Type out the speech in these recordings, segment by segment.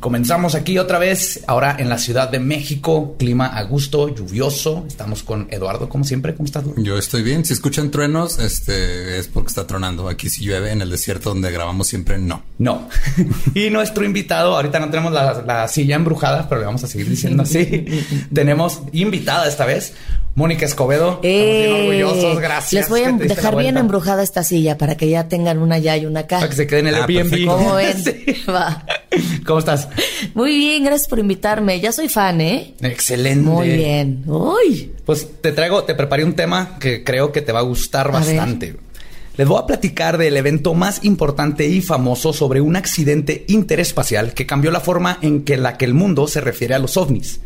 Comenzamos aquí otra vez, ahora en la Ciudad de México, clima a gusto, lluvioso. Estamos con Eduardo, como siempre. ¿Cómo estás? Eduardo? Yo estoy bien. Si escuchan truenos, este es porque está tronando. Aquí si llueve en el desierto donde grabamos siempre no. No. y nuestro invitado, ahorita no tenemos la, la silla embrujada, pero le vamos a seguir diciendo así. tenemos invitada esta vez, Mónica Escobedo. Estamos bien Eh, orgullosos, gracias. Les voy a dejar bien embrujada esta silla para que ya tengan una allá y una acá. Para que se quede en el Ah, Airbnb. ¿Cómo ven? Sí. Va. ¿Cómo estás? Muy bien, gracias por invitarme. Ya soy fan, ¿eh? Excelente. Muy bien. Uy. Pues te traigo, te preparé un tema que creo que te va a gustar A bastante. Les voy a platicar del evento más importante y famoso sobre un accidente interespacial que cambió la forma en que la que el mundo se refiere a los ovnis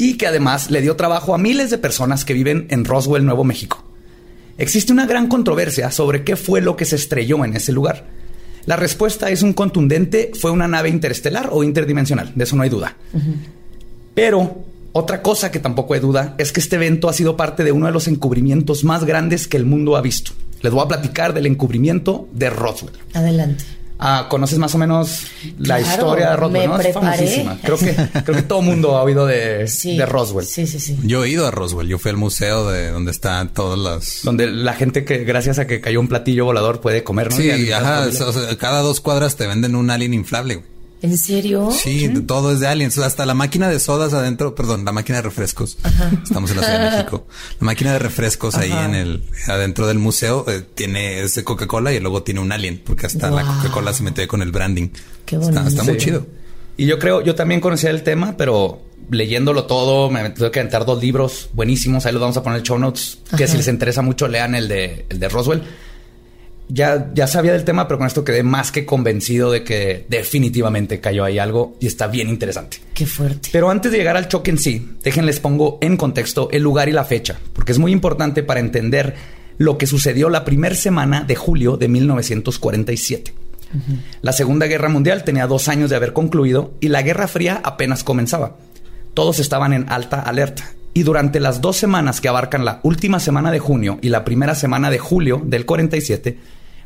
y que además le dio trabajo a miles de personas que viven en Roswell, Nuevo México. Existe una gran controversia sobre qué fue lo que se estrelló en ese lugar. La respuesta es un contundente, fue una nave interestelar o interdimensional, de eso no hay duda. Pero otra cosa que tampoco hay duda es que este evento ha sido parte de uno de los encubrimientos más grandes que el mundo ha visto. Les voy a platicar del encubrimiento de Roswell. Adelante. Ah, ¿conoces más o menos la Claro, historia de Roswell? me ¿no? Es preparé. famosísima. Creo que, creo que todo el mundo ha oído de, Sí. de Roswell. Sí, sí, sí. Yo he ido a Roswell. Yo fui al museo de donde están todas las. Donde la gente que gracias a que cayó un platillo volador puede comer, ¿no? Y Sí, ajá. familia. o sea, cada dos cuadras te venden un alien inflable. güey. ¿En serio? Sí, todo es de aliens. Hasta la máquina de sodas adentro, perdón, la máquina de refrescos. Estamos en la Ciudad de México. La máquina de refrescos ahí en el adentro del museo eh, tiene es de Coca-Cola y luego tiene un alien, porque hasta la. Coca-Cola se mete con el branding. Qué bonito. está muy Sí. chido. Y yo creo, yo también conocía el tema, pero leyéndolo todo, me tuve que aventar dos libros buenísimos. Ahí los vamos a poner en el show notes. Que Ajá. si les interesa mucho, lean el de, el de Roswell. Ya, ya sabía del tema, pero con esto quedé más que convencido de que definitivamente cayó ahí algo y está bien interesante. Qué fuerte. Pero antes de llegar al choque en sí, déjenles pongo en contexto el lugar y la fecha, porque es muy importante para entender lo que sucedió la primera semana de julio de 1947. La Segunda Guerra Mundial tenía dos años de haber concluido y la Guerra Fría apenas comenzaba. Todos estaban en alta alerta. Y durante las dos semanas que abarcan la última semana de junio y la primera semana de julio del 47,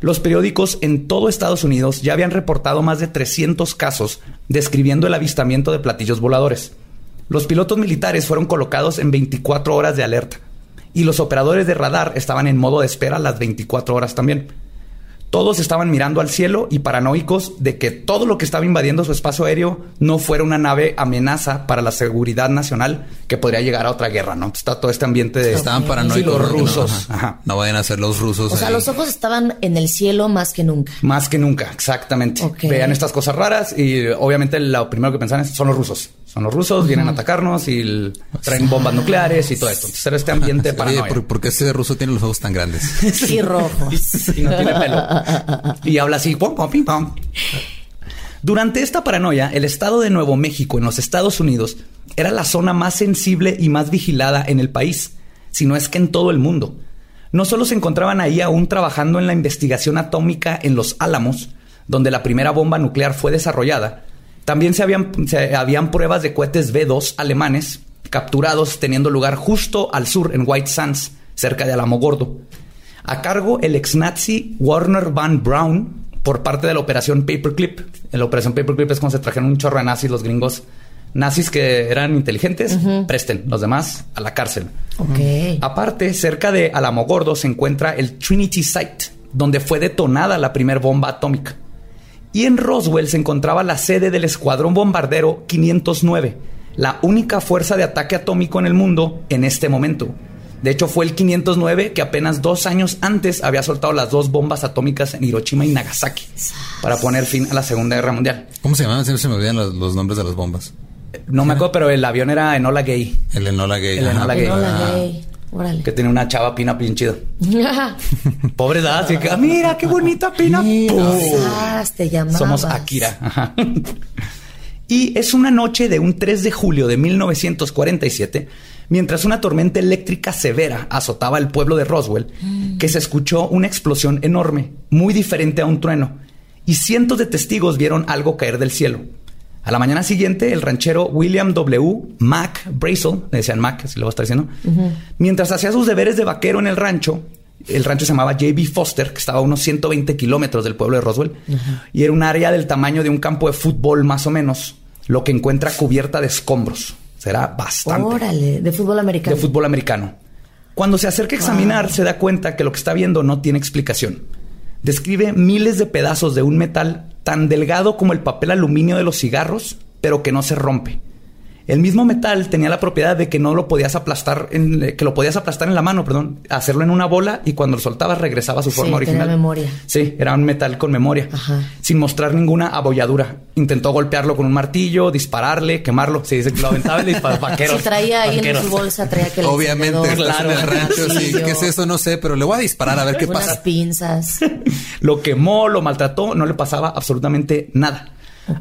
los periódicos en todo Estados Unidos ya habían reportado más de 300 casos describiendo el avistamiento de platillos voladores. Los pilotos militares fueron colocados en 24 horas de alerta y los operadores de radar estaban en modo de espera las 24 horas también. Todos estaban mirando al cielo y paranoicos de que todo lo que estaba invadiendo su espacio aéreo no fuera una nave amenaza para la seguridad nacional que podría llegar a otra guerra, ¿no? Está todo este ambiente de... Estaban paranoicos. Sí, los. Que no, rusos. ajá. Ajá. No vayan a ser los rusos. O sea, ahí. los ojos estaban en el cielo más que nunca. Más que nunca, exactamente. Ok. Vean estas cosas raras y obviamente lo primero que pensaban es, son los rusos. Son los rusos, vienen a atacarnos y el- traen bombas nucleares y todo esto. Entonces era este ambiente Oye, paranoia. ¿por, por qué ese ruso tiene los ojos tan grandes? Y rojos. y no tiene pelo. Y habla así, pom, pom, pim, pom. Durante esta paranoia, el estado de Nuevo México en los Estados Unidos era la zona más sensible y más vigilada en el país, si no es que en todo el mundo. No solo se encontraban ahí aún trabajando en la investigación atómica en Los Álamos, donde la primera bomba nuclear fue desarrollada, también se habían, se habían pruebas de cohetes B-2 alemanes capturados teniendo lugar justo al sur en White Sands, cerca de Alamogordo. A cargo el ex nazi Warner Van Braun por parte de la operación Paperclip. En la operación Paperclip es cuando se trajeron un chorro de nazis los gringos. Nazis que eran inteligentes, presten, los demás a la cárcel. Aparte, cerca de Alamogordo se encuentra el Trinity Site, donde fue detonada la primera bomba atómica. Y en Roswell se encontraba la sede del Escuadrón Bombardero 509, la única fuerza de ataque atómico en el mundo en este momento. De hecho, fue el 509 que apenas dos años antes había soltado las dos bombas atómicas en Hiroshima y Nagasaki para poner fin a la Segunda Guerra Mundial. ¿Cómo se llamaban? Siempre se me olvidan los, los nombres de las bombas. No me acuerdo, pero el avión era Enola Gay, El Enola Gay. El ajá. Enola Gay. Ah. gay. Órale. que tenía una chava pina bien chido. Pobre edad, así que, "Ah, mira qué bonita pina. Somos Akira. Ajá. y es una noche de un 3 de julio de 1947, mientras una tormenta eléctrica severa azotaba el pueblo de Roswell, que se escuchó una explosión enorme, muy diferente a un trueno, y cientos de testigos vieron algo caer del cielo. A la mañana siguiente, el ranchero William W. Mac Brazel, le decían Mac, así lo voy a estar diciendo, mientras hacía sus deberes de vaquero en el rancho, el rancho se llamaba J.B. Foster, que estaba a unos 120 kilómetros del pueblo de Roswell, y era un área del tamaño de un campo de fútbol más o menos, lo que encuentra cubierta de escombros. Será bastante Órale, de fútbol americano. de fútbol americano. Cuando se acerca a examinar, se da cuenta que lo que está viendo no tiene explicación. Describe miles de pedazos de un metal tan delgado como el papel aluminio de los cigarros, pero que no se rompe. El mismo metal tenía la propiedad de que no lo podías aplastar, en, que lo podías aplastar en la mano, perdón, hacerlo en una bola y cuando lo soltabas regresaba a su Sí, forma tenía original. memoria. Sí, era un metal con memoria, Ajá. sin mostrar ninguna abolladura. Intentó golpearlo con un martillo, dispararle, quemarlo. Se dice que lo aventaba y le disparó vaqueros. Si traía ahí vaqueros. en su bolsa, traía que Obviamente, estás en el rancho, sí. ¿Qué es eso? No sé, pero le voy a disparar a ver qué Unas pasa. pinzas. Lo quemó, lo maltrató, no le pasaba absolutamente nada.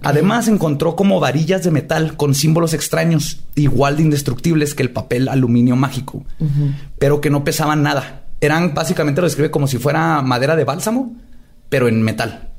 Además encontró como varillas de metal con símbolos extraños, igual de indestructibles que el papel aluminio mágico, pero que no pesaban nada. Eran básicamente lo describe como si fuera madera de bálsamo, pero en metal.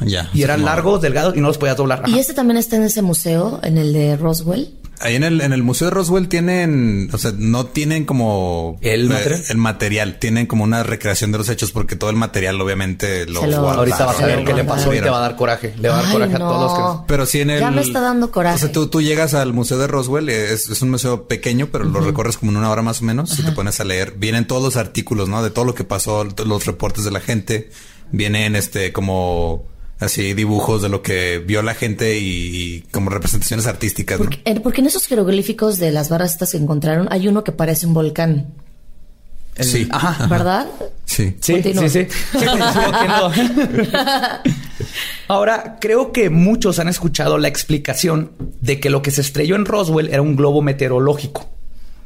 Ya. Y eran como- largos, delgados y no los podías doblar. ¿Y este también está en ese museo, en el de Roswell? Ahí en el, en el Museo de Roswell tienen, o sea, no tienen como ¿El material? el material, tienen como una recreación de los hechos porque todo el material obviamente lo, Se lo- guardaron. Ahorita vas a ver qué le pasó y te va a dar coraje. Le va a dar Ay, coraje a todos los que... Pero sí en el... Ya me está dando coraje. O sea, tú, tú llegas al Museo de Roswell, es, es un museo pequeño, pero lo recorres como en una hora más o menos y te pones a leer. Vienen todos los artículos, ¿no? De todo lo que pasó, los reportes de la gente. Vienen este como así dibujos de lo que vio la gente y, y como representaciones artísticas, ¿no? Porque, eh, porque en esos jeroglíficos de las barras estas que encontraron hay uno que parece un volcán, El- Sí. Ajá. ¿verdad? Sí. Sí, sí, sí. Ahora, creo que muchos han escuchado la explicación de que lo que se estrelló en Roswell era un globo meteorológico.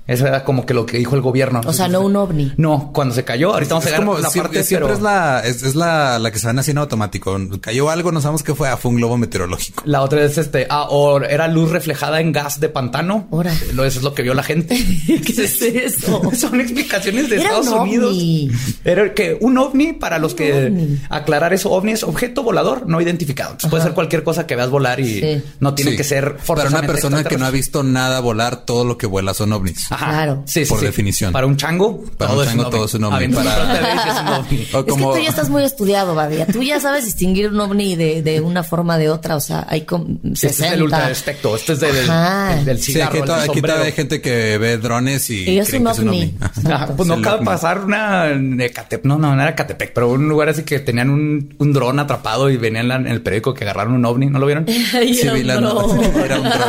Eso era como que lo que dijo el gobierno. O sea, no un ovni. No, cuando se cayó, ahorita vamos a Es llegar la siempre, parte, siempre pero es la es, es la, la que se van haciendo automático. Cayó algo, no sabemos qué fue. Ah, fue un globo meteorológico. la otra es este, ah, o era luz reflejada en gas de pantano. Órale. Lo- Eso es lo que vio la gente. ¿Qué es eso? Son explicaciones de Era Estados un Unidos. ovni. Era que un ovni, para los que ovni. aclarar eso, ovni es objeto volador no identificado. Entonces puede ser cualquier cosa que veas volar y Sí. no tiene Sí. que ser Para forzosamente una persona que no ha visto nada volar, todo lo que vuela son ovnis. Ajá. Claro. Sí, sí, Por sí. definición. Para un chango, Para un chango, todo es un ovni. Avienta Para- una pelota de es un ovni. Es como que tú ya estás muy estudiado, Badia. Tú ya sabes distinguir un ovni de, de una forma de otra. O sea, hay como Sí, este es el ultra espectro. Este es del, del, del Sí, cigarro, aquí, el to- aquí todavía hay gente que ve drones y, Y es creen un que es un ovni. Ajá. Ajá, pues no Es cabe ovni. pasar una en Ecatepec. No, no, no era Catepec, pero un lugar así que tenían un, un dron atrapado y venían en, el periódico que agarraron un ovni. ¿No lo vieron? Sí, vi la nota. Era un dron,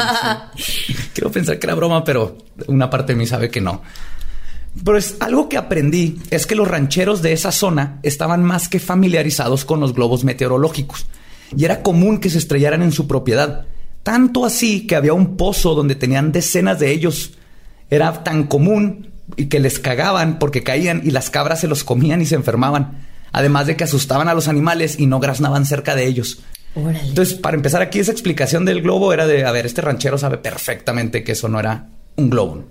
Quiero pensar que era broma, pero una parte de mí sabe que no. Pero es algo que aprendí es que los rancheros de esa zona estaban más que familiarizados con los globos meteorológicos y era común que se estrellaran en su propiedad. Tanto así que había un pozo donde tenían decenas de ellos. Era tan común y que les cagaban porque caían y las cabras se los comían y se enfermaban. Además de que asustaban a los animales y no graznaban cerca de ellos. Órale. Entonces, para empezar aquí, esa explicación del globo era de, a ver, este ranchero sabe perfectamente que eso no era un globo.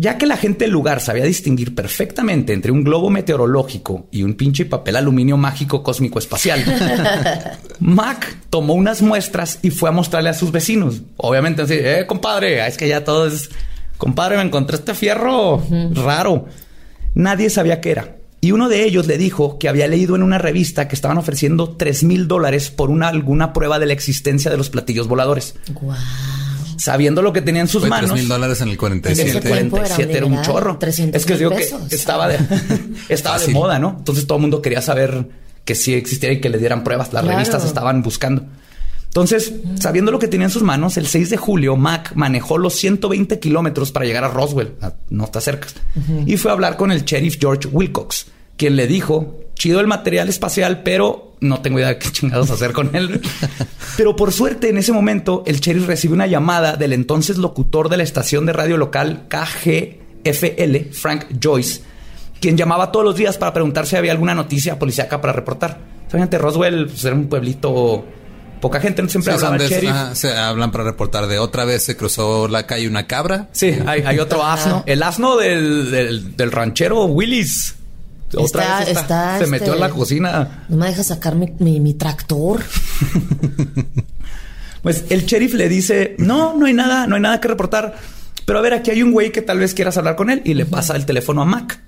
Ya que la gente del lugar sabía distinguir perfectamente entre un globo meteorológico y un pinche papel aluminio mágico cósmico espacial, Mac tomó unas muestras y fue a mostrarle a sus vecinos. Obviamente así, eh, compadre, es que ya todo es... Compadre, me encontré este fierro raro. Nadie sabía qué era. Y uno de ellos le dijo que había leído en una revista que estaban ofreciendo 3 mil dólares por una, alguna prueba de la existencia de los platillos voladores. Guau. Sabiendo lo que tenía en sus Fue manos. mil dólares en el En 47. ese tiempo era un 47 era un chorro. 300 es que os digo que estaba de, estaba de moda, ¿no? Entonces todo el mundo quería saber que sí existiera y que le dieran pruebas. Las Claro. revistas estaban buscando. Entonces, sabiendo lo que tenía en sus manos, el 6 de julio, Mac manejó los 120 kilómetros para llegar a Roswell, a- no está cerca, y fue a hablar con el sheriff George Wilcox, quien le dijo, chido el material espacial, pero no tengo idea de qué chingados hacer con él. pero por suerte, en ese momento, el sheriff recibe una llamada del entonces locutor de la estación de radio local KGFL, Frank Joyce, quien llamaba todos los días para preguntar si había alguna noticia policíaca para reportar. Fíjate, Roswell pues, era un pueblito, poca gente, no siempre Sí, hablaba el de- sheriff. ajá, se hablan para reportar de otra vez se cruzó la calle una cabra. Sí, hay, hay otro asno. El asno del, del, del ranchero Willis. Otra Está- vez está- está, se metió a este- la cocina. No me deja sacar mi, mi, mi tractor. Pues el sheriff le dice, no, no hay nada, no hay nada que reportar. Pero a ver, aquí hay un güey que tal vez quieras hablar con él y le pasa el teléfono a Mac.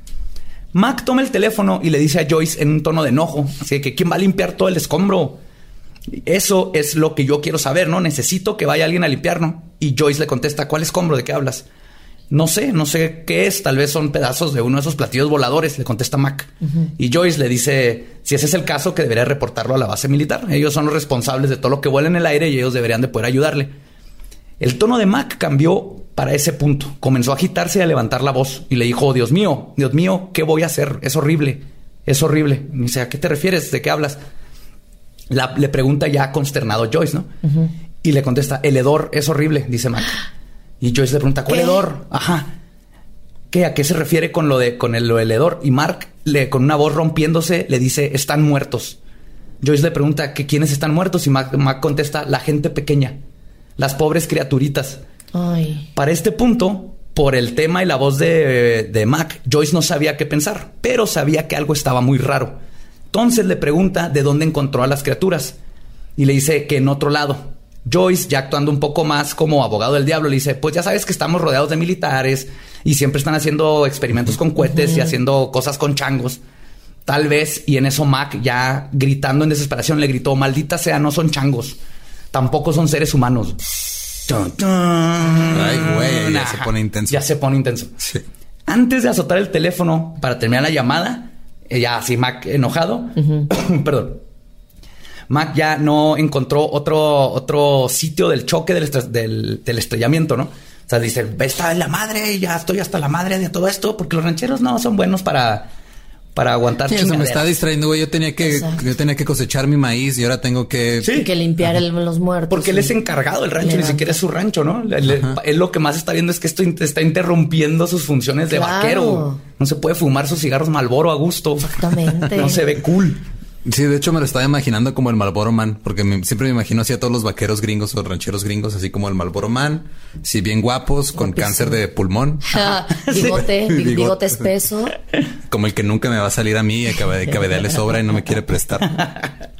Mac toma el teléfono y le dice a Joyce en un tono de enojo, así que ¿quién va a limpiar todo el escombro? Eso es lo que yo quiero saber, ¿no? Necesito que vaya alguien a limpiar, ¿no? Y Joyce le contesta, ¿cuál escombro? ¿De qué hablas? No sé, no sé qué es, tal vez son pedazos de uno de esos platillos voladores, le contesta Mac. Y Joyce le dice, si ese es el caso, que debería reportarlo a la base militar. Ellos son los responsables de todo lo que vuela en el aire y ellos deberían de poder ayudarle. El tono de Mac cambió para ese punto. Comenzó a agitarse y a levantar la voz y le dijo, "Oh, Dios mío, Dios mío, ¿qué voy a hacer? Es horrible, es horrible. Y dice, ¿a qué te refieres? ¿De qué hablas? La- le pregunta ya consternado Joyce, ¿no? Y le contesta, el hedor es horrible, dice Mac. Y Joyce le pregunta, ¿cuál ¿Qué? hedor? Ajá. ¿Qué? ¿A qué se refiere con lo de con el, lo del hedor? Y Mark, le, con una voz rompiéndose, le dice, están muertos. Joyce le pregunta que quiénes están muertos y Mac, Mac contesta, la gente pequeña, las pobres criaturitas. Ay. Para este punto, por el tema y la voz de, de Mac, Joyce no sabía qué pensar, pero sabía que algo estaba muy raro. Entonces le pregunta de dónde encontró a las criaturas y le dice que en otro lado. Joyce, ya actuando un poco más como abogado del diablo, le dice, pues ya sabes que estamos rodeados de militares y siempre están haciendo experimentos con cohetes y haciendo cosas con changos. Tal vez, y en eso Mac, ya gritando en desesperación, le gritó, maldita sea, no son changos, tampoco son seres humanos. Ay, güey, ya se pone intenso. Ya se pone intenso. Sí. Antes de azotar el teléfono para terminar la llamada, eh, ya así Mac enojado, perdón. Mac ya no encontró otro, otro sitio del choque del, estre- del, del estrellamiento, ¿no? O sea, dice, está en la madre, ya estoy hasta la madre de todo esto, porque los rancheros no son buenos para, para aguantar Sí, eso me está distrayendo, güey. Yo tenía que, Exacto. yo tenía que cosechar mi maíz y ahora tengo que. Sí. Que limpiar el- los muertos. Porque él es encargado del rancho, ni Levanta. siquiera es su rancho, ¿no? Él lo que más está viendo es que esto está interrumpiendo sus funciones de Claro. vaquero. No se puede fumar sus cigarros Malboro a gusto. Exactamente. no se ve cool. Sí, de hecho me lo estaba imaginando como el Malboro Man, porque me- siempre me imagino así a todos los vaqueros gringos o rancheros gringos, así como el Malboro Man, sí, bien guapos, con Guapísimo. cáncer de pulmón, bigote, Sí. bigote Bigote. espeso. como el que nunca me va a salir a mí, y cabe- cabedal le sobra y no me quiere prestar.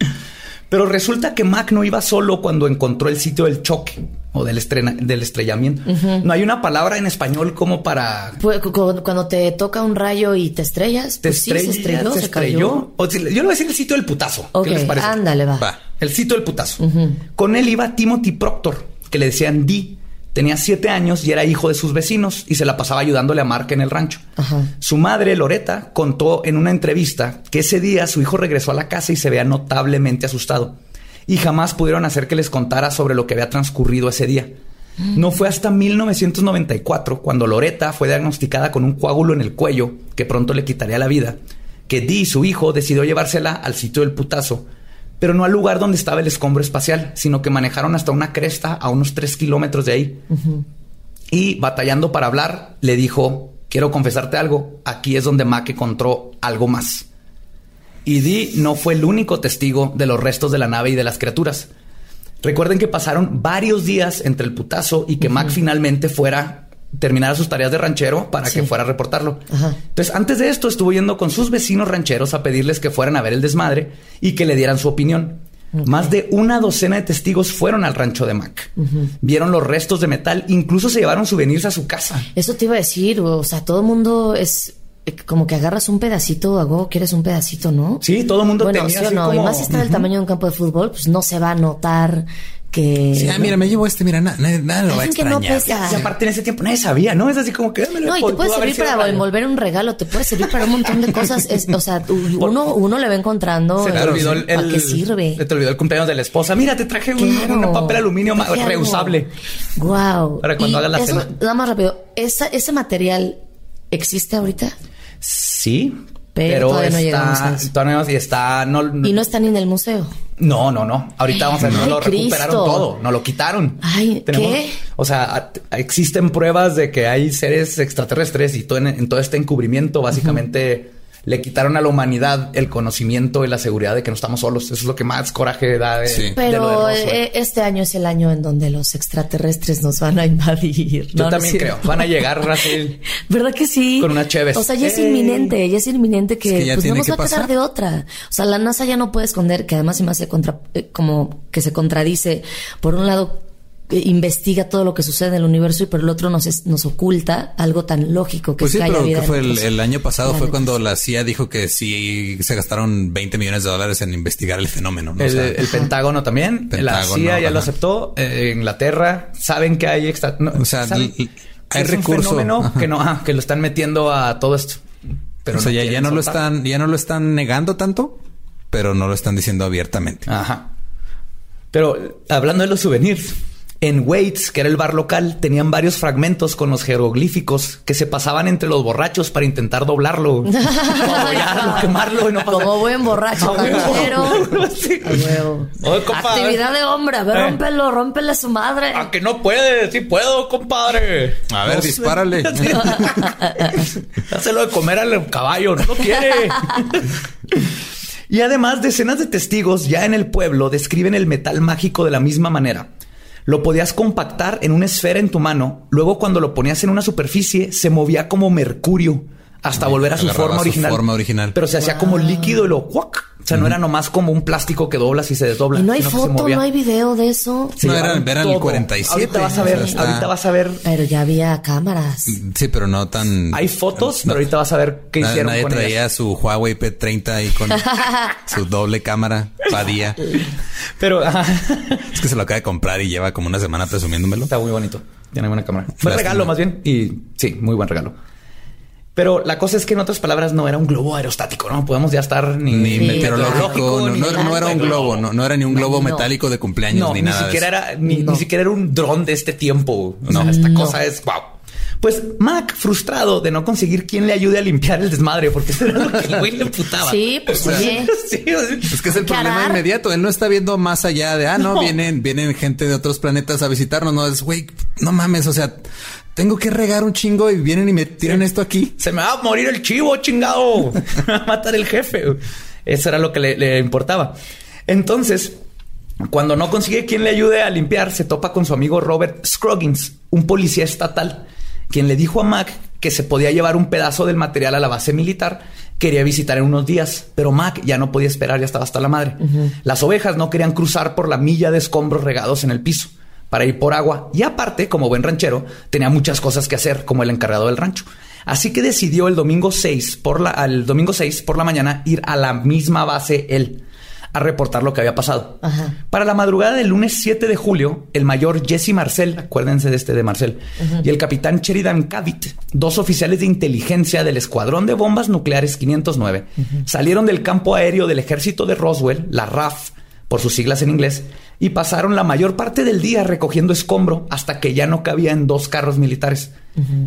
Pero resulta que Mac no iba solo cuando encontró el sitio del choque o del, estrena- del estrellamiento. No hay una palabra en español como para... Pues, cu- cu- cuando te toca un rayo y te estrellas, ¿Te pues sí, estrella? se estrelló, ¿Se se, estrelló? cayó. O si- yo le voy a decir el sitio del putazo. Ok, ¿Qué les parece? ándale, va. Va. El sitio del putazo. Con él iba Timothy Proctor, que le decían Dee. Tenía siete años y era hijo de sus vecinos y se la pasaba ayudándole a Mark en el rancho. Ajá. Su madre, Loreta, contó en una entrevista que ese día su hijo regresó a la casa y se veía notablemente asustado. Y jamás pudieron hacer que les contara sobre lo que había transcurrido ese día. No fue hasta 1994, cuando Loreta fue diagnosticada con un coágulo en el cuello que pronto le quitaría la vida, que Dee, su hijo, decidió llevársela al sitio del putazo, pero no al lugar donde estaba el escombro espacial, sino que manejaron hasta una cresta a unos 3 kilómetros de ahí. Y batallando para hablar, le dijo, quiero confesarte algo, aquí es donde Mac encontró algo más. Y Dee no fue el único testigo de los restos de la nave y de las criaturas. Recuerden que pasaron varios días entre el putazo y que Mac finalmente fuera terminara sus tareas de ranchero para que fuera a reportarlo. Ajá. Entonces, antes de esto estuvo yendo con sus vecinos rancheros a pedirles que fueran a ver el desmadre y que le dieran su opinión. Más de una docena de testigos fueron al rancho de Mac. Vieron los restos de metal, incluso se llevaron souvenirs a su casa. Eso te iba a decir, o sea, todo el mundo es como que agarras un pedacito, a huevo quieres un pedacito, ¿no? Sí, todo el mundo bueno, tenía sí o no, y más si está del tamaño de un campo de fútbol, pues no se va a notar que... Sí, ah, mira, me llevo este, mira, na- na- nada, lo va a que no pesa. Y aparte en ese tiempo nadie sabía, ¿no? Es así como que... No, y te puede servir para envolver un regalo, te puede servir para un montón de cosas. Es, o sea, uno, uno le va encontrando. Se te eh, olvidó el, ¿Para qué sirve? Se te olvidó el cumpleaños de la esposa. Mira, te traje un, papel aluminio reusable. Wow. Para cuando hagas la cena. Nada más rápido. ¿Esa, ¿Ese material existe ahorita? Sí, Pero pero, todavía no llegamos está, a eso. todavía no- y está, no, Y no está ni en el museo. no, no, no. Ahorita vamos a ver, no lo recuperaron Cristo. todo, no lo quitaron. Ay, ¿qué? O sea, existen pruebas de que hay seres extraterrestres y todo en, en todo este encubrimiento, básicamente le quitaron a la humanidad el conocimiento y la seguridad de que no estamos solos. Eso es lo que más coraje da de, Sí. de lo de Pero eh, este año es el año en donde los extraterrestres nos van a invadir. Yo No, no es también creo. Van a llegar, Rafael. ¿Verdad que sí? Con una Cheves. O sea, ya es ¡Ey! inminente, ya es inminente que, Es que ya pues no nos que va a quedar pasar. de otra. O sea, la NASA ya no puede esconder, que además se me hace contra, eh, como que se contradice. Por un lado, investiga todo lo que sucede en el universo y por el otro nos, es- nos oculta algo tan lógico que Pues es sí, que haya pero vida que en fue el, año pasado fue cuando la CIA dijo que sí se gastaron 20 millones de dólares en investigar el fenómeno. ¿no? O El, sea, el Pentágono también. la CIA ya lo aceptó. eh, Inglaterra saben que hay extra. no, O sea, saben hay es recurso. Un fenómeno Ajá. que no, ah, que lo están metiendo a todo esto. Pero o sea, ya, ya no lo están, ya no lo están negando tanto, pero no lo están diciendo abiertamente. Ajá. Pero hablando de los souvenirs, en Waits, que era el bar local, tenían varios fragmentos con los jeroglíficos que se pasaban entre los borrachos para intentar doblarlo, quemarlo y no pasar. Como buen borracho canchero. Sí. Oye, Actividad de hombre. A ver, Eh. rómpelo, rómpele a su madre. A que no puede, sí puedo, compadre. A ver, No dispárale. Dáselo de comer al caballo, no lo quiere. y además, decenas de testigos ya en el pueblo describen el metal mágico de la misma manera. Lo podías compactar en una esfera en tu mano, luego cuando lo ponías en una superficie se movía como mercurio hasta volver a su forma su original. forma original. Pero se hacía como líquido y lo ¡cuac! O sea, no era nomás como un plástico que doblas y se desdobla. Y no hay foto, no hay video de eso. Se No, era- era el todo. 47, Ahorita vas a ver, o sea, está- ahorita vas a ver. Pero ya había cámaras. Sí, pero no tan. Hay fotos, no- pero ahorita vas a ver qué na- hicieron Nadie con traía ellas. su Huawei P30 ahí con su doble cámara, padilla. Pero Es que se lo acaba de comprar y lleva como una semana presumiéndomelo. está muy bonito. Tiene buena cámara. Fue regalo más bien y sí, muy buen regalo. Pero la cosa es que en otras palabras no era un globo aerostático, no podemos ya estar ni, Ni Sí, meteorológico, no, ni- no- no era un globo, no, no era ni un globo No. metálico de cumpleaños No, ni ni, nada. siquiera era ni, No. ni siquiera era un dron de este tiempo. O sea, No. esta No. cosa es wow. Pues Mac, frustrado de no conseguir quien le ayude a limpiar el desmadre, porque eso era lo que el güey le putaba. Sí, pues. Sí, o sea, Es que es el ¿Qué problema inmediato. Él no está viendo más allá de, ah, no, No. vienen, vienen gente de otros planetas a visitarnos. No es, güey, no mames. O sea, tengo que regar un chingo y vienen y me tiran esto aquí. Se me va a morir el chivo, chingado. Me va a matar el jefe. Eso era lo que le, le importaba. Entonces, cuando no consigue quien le ayude a limpiar, se topa con su amigo Robert Scroggins, un policía estatal, quien le dijo a Mac que se podía llevar un pedazo del material a la base militar. Quería visitar en unos días, pero Mac ya no podía esperar, ya estaba hasta la madre. Las ovejas no querían cruzar por la milla de escombros regados en el piso para ir por agua. Y aparte, como buen ranchero, tenía muchas cosas que hacer, como el encargado del rancho. Así que decidió el domingo 6 por la, al domingo 6 por la mañana ir a la misma base él a reportar lo que había pasado. Ajá. Para la madrugada del lunes 7 de julio, el mayor Jesse Marcel, acuérdense de este de Marcel, y el capitán Sheridan Cavit, dos oficiales de inteligencia del Escuadrón de Bombas Nucleares 509, salieron del campo aéreo del ejército de Roswell, la RAF, por sus siglas en inglés, y pasaron la mayor parte del día recogiendo escombro hasta que ya no cabía en dos carros militares.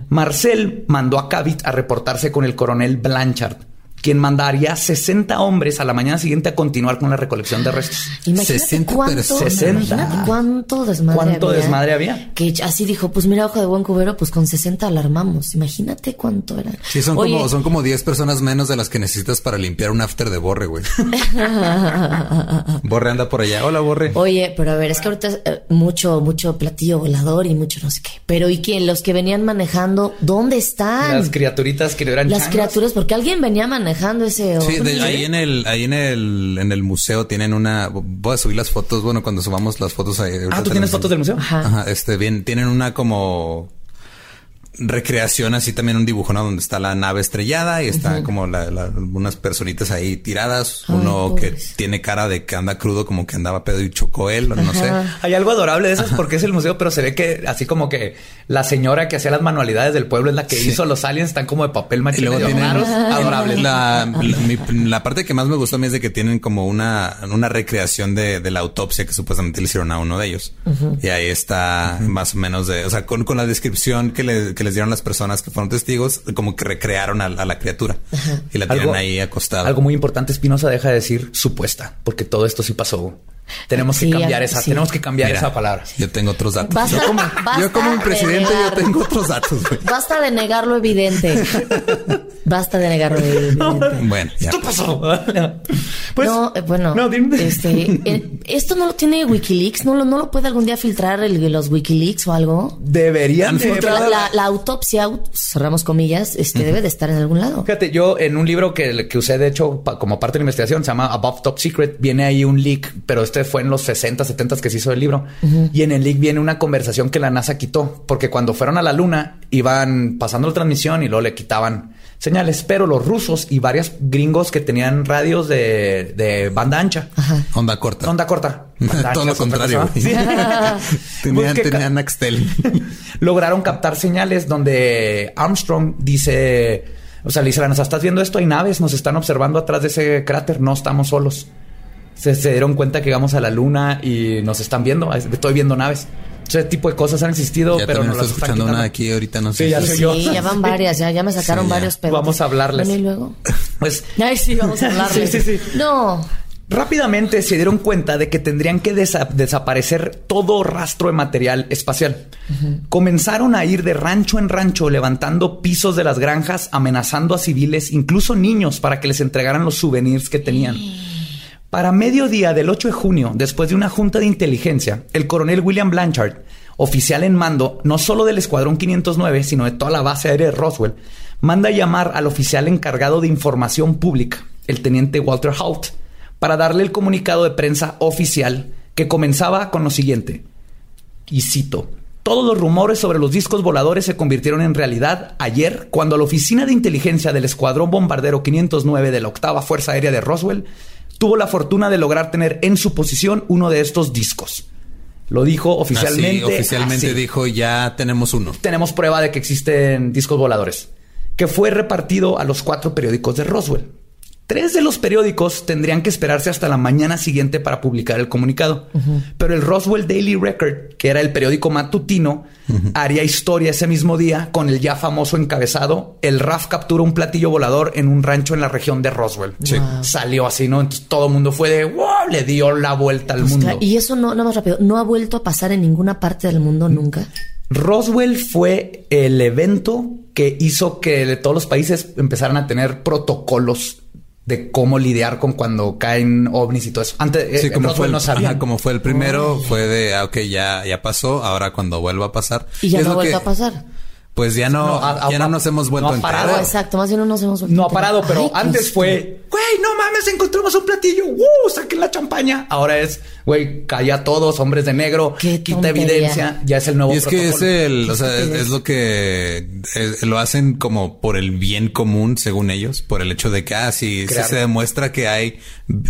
Marcel mandó a Cavit a reportarse con el coronel Blanchard, quien mandaría 60 hombres a la mañana siguiente a continuar con la recolección de restos. Imagínate 60 cuánto, personas. imagínate cuánto desmadre ¿Cuánto había. desmadre había? Que así dijo, pues mira, ojo de buen cubero, pues con 60 alarmamos. Imagínate cuánto era. Sí, son Oye, como, son como 10 personas menos de las que necesitas para limpiar un after de Borre, güey. Borre anda por allá. Hola, Borre. Oye, pero a ver, es que ahorita eh, mucho, mucho platillo volador y mucho no sé qué. Pero ¿y quién? Los que venían manejando, ¿dónde están? Las criaturitas que no eran Las changos. criaturas, porque alguien venía manejando ese. Sí, de- ahí en el, ahí en el, en el museo tienen una. Voy a subir las fotos. Bueno, cuando subamos las fotos ahí. Ah, ¿tú tienes fotos del museo? Ajá. Ajá, este, bien, tienen una como. Recreación, así también un dibujo, ¿no? Donde está la nave estrellada y está como la, la- unas personitas ahí tiradas. Ay, Uno que tiene cara de que anda crudo, como que andaba pedo y chocó él, o no sé. Hay algo adorable de esas porque es el museo, pero se ve que así como que la señora que hacía las manualidades del pueblo es la que Sí. hizo los aliens, están como de papel Y maché luego medio tienen raros, adorables. La, la, mi- la parte que más me gustó a mí es de que tienen como una, una recreación de, de la autopsia que supuestamente le hicieron a uno de ellos. Y ahí está más o menos de, o sea, con, con la descripción que, le- que les dieron las personas que fueron testigos, como que recrearon a, a la criatura y la tienen Algo- ahí acostada. Algo muy importante, Espinosa deja de decir supuesta, porque todo esto sí pasó. Tenemos que cambiar esa, sí. tenemos que cambiar Mira, esa palabra. Yo tengo otros datos. Basta, yo como, yo como un de presidente, yo tengo otros datos. güey. Basta de negar lo evidente. Basta de negar lo evidente. Bueno, ya. Esto pasó. pues, no, eh, bueno, no, dime. este, eh, esto no lo tiene WikiLeaks, no lo, no lo puede algún día filtrar el, los WikiLeaks o algo. deberían de- Porque la, autopsia, cerramos comillas, este debe de estar en algún lado. Fíjate, yo en un libro que, que usé, de hecho, pa- como parte de la investigación, se llama Above Top Secret, viene ahí un leak, pero este fue en los 60, 70 que se hizo el libro. Y en el leak viene una conversación que la NASA quitó, porque cuando fueron a la Luna iban pasando la transmisión y luego le quitaban señales, pero los rusos y varios gringos que tenían radios de, de banda ancha. Onda corta. Onda corta. Banda Todo ancha lo contrario. Sí. tenían, Pues tenían Axtel. lograron captar señales donde Armstrong dice, o sea, le dice a la NASA, ¿estás viendo esto? Hay naves, nos están observando atrás de ese cráter, no estamos solos. Se, se dieron cuenta que llegamos a la luna y nos están viendo, estoy viendo naves. Ese tipo de cosas han existido, Ya pero no estoy las están escuchando una aquí ahorita, no sé. Sí, ya Sí, soy yo. ya van varias, ya, ya me sacaron Sí, ya. varios pedos. Vamos a hablarles. Bueno, y luego. Pues Ay, sí, vamos a hablarles. Sí, sí, sí. No. Rápidamente se dieron cuenta de que tendrían que desa- desaparecer todo rastro de material espacial. Comenzaron a ir de rancho en rancho levantando pisos de las granjas, amenazando a civiles, incluso niños, para que les entregaran los souvenirs que tenían. Para mediodía del 8 de junio, después de una junta de inteligencia, el coronel William Blanchard, oficial en mando no solo del Escuadrón 509, sino de toda la base aérea de Roswell, manda llamar al oficial encargado de información pública, el teniente Walter Hout, para darle el comunicado de prensa oficial que comenzaba con lo siguiente. Y cito. Todos los rumores sobre los discos voladores se convirtieron en realidad ayer cuando la oficina de inteligencia del Escuadrón Bombardero 509 de la Octava Fuerza Aérea de Roswell tuvo la fortuna de lograr tener en su posición uno de estos discos. Lo dijo oficialmente. Así, oficialmente así. dijo, ya tenemos uno. Tenemos prueba de que existen discos voladores, que fue repartido a los cuatro periódicos de Roswell. Tres de los periódicos tendrían que esperarse hasta la mañana siguiente para publicar el comunicado. Pero el Roswell Daily Record, que era el periódico matutino, haría historia ese mismo día con el ya famoso encabezado. El RAF captura un platillo volador en un rancho en la región de Roswell. Sí. Salió así, ¿no? Entonces todo el mundo fue de wow, le dio la vuelta al Pues, mundo. claro, y eso no, nada más rápido, no ha vuelto a pasar en ninguna parte del mundo nunca. Roswell fue el evento que hizo que todos los países empezaran a tener protocolos de cómo lidiar con cuando caen ovnis y todo eso. Antes, Sí, eh, en como fue, el, no ajá, como fue el primero, fue de, ah, ok, ya, ya pasó, ahora cuando vuelva a pasar. Y ya Es no que- a pasar. Pues ya no, ya no nos hemos vuelto no ha a. Oh, exacto, más bien no nos hemos vuelto No ha parado, pero Ay, antes Cristo. fue, güey, no mames, encontramos un platillo, ¡uh! Saquen la champaña. Ahora es, güey, calla a todos, hombres de negro, Qué quita tontería. evidencia, ya es el nuevo Y es que es el, o sea, es, es lo que es- lo hacen como por el bien común, según ellos, por el hecho de que, ah, si, si se demuestra que hay,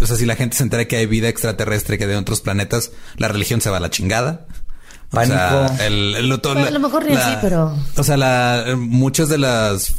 o sea, si la gente se entera que hay vida extraterrestre que de otros planetas, la religión se va a la chingada. O sea, Pánico. el, el- lo- todo- Bueno, a lo mejor ni así, pero- O sea, la, muchas de las...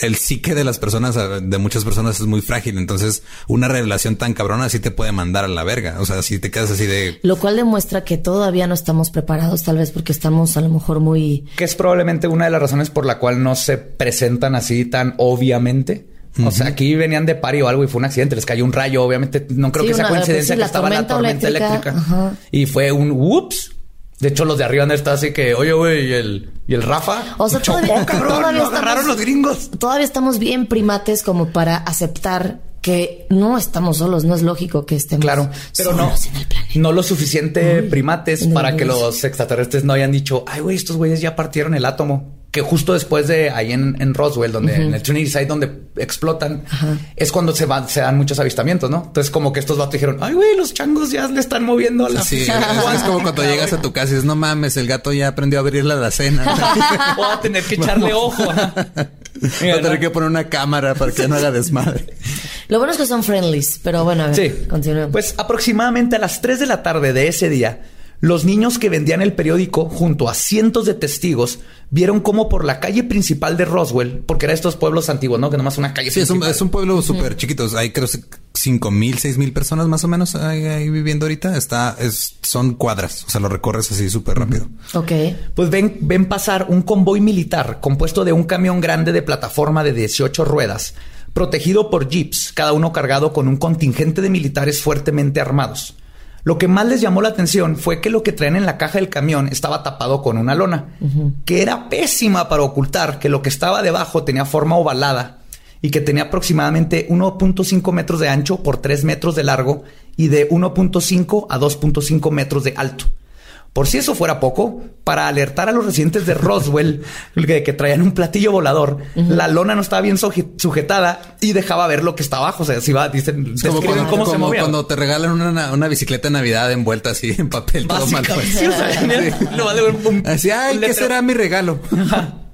El psique de las personas, de muchas personas es muy frágil. Entonces, una revelación tan cabrona sí te puede mandar a la verga. O sea, si te quedas así de... Lo cual demuestra que todavía no estamos preparados, tal vez porque estamos a lo mejor muy... que es probablemente una de las razones por la cual no se presentan así tan obviamente. O sea, aquí venían de pari o algo y fue un accidente, les cayó un rayo, obviamente no creo Sí, que sea una- coincidencia pues sí, que la estaba la tormenta eléctrica, eléctrica, ajá. y fue un whoops. De hecho, los de arriba han estado así que, oye, güey, y el, y el Rafa. O sea, chocó, todavía- cabrón, todavía lo agarraron estamos- los gringos. Todavía estamos bien primates como para aceptar que no estamos solos, no es lógico que estemos Claro, pero no, solos en el planeta. no lo suficiente Uy, primates para que los extraterrestres no hayan dicho, ay, güey, estos güeyes ya partieron el átomo. Que justo después de ahí en, en Roswell, donde en el Trinity Site donde explotan, es cuando se van, se dan muchos avistamientos, ¿no? Entonces, como que estos vatos dijeron, ay, güey, los changos ya le están moviendo a la Sí, es como cuando llegas a tu casa y dices, no mames, el gato ya aprendió a abrir la alacena. Voy a tener que echarle ojo. Va a tener que poner una cámara para que no haga desmadre. Lo bueno es que son friendlies, pero bueno, a ver, Sí. continuemos. Pues aproximadamente a las 3 de la tarde de ese día, los niños que vendían el periódico junto a cientos de testigos vieron cómo por la calle principal de Roswell, porque era estos pueblos antiguos, ¿no? Que nomás una calle Sí, es un, principal. es un pueblo súper chiquito. Hay creo cinco mil, seis mil personas más o menos ahí, ahí viviendo ahorita. Está, es, son cuadras. O sea, lo recorres así súper rápido. ok. Pues ven, ven pasar un convoy militar compuesto de un camión grande de plataforma de 18 ruedas, protegido por jeeps, cada uno cargado con un contingente de militares fuertemente armados. Lo que más les llamó la atención fue que lo que traían en la caja del camión estaba tapado con una lona, que era pésima para ocultar que lo que estaba debajo tenía forma ovalada y que tenía aproximadamente 1.5 metros de ancho por 3 metros de largo y de 1.5 a 2.5 metros de alto. Por si eso fuera poco, para alertar a los residentes de Roswell que, que traían un platillo volador, la lona no estaba bien suje- sujetada y dejaba ver lo que está abajo. O sea, si va, dicen, Es como, cuando, cómo se como movía. cuando te regalan una, una bicicleta de Navidad envuelta así en papel todo mal. Sí, o sea, tenía- lo un- un- Así, ay, ¿qué será mi regalo?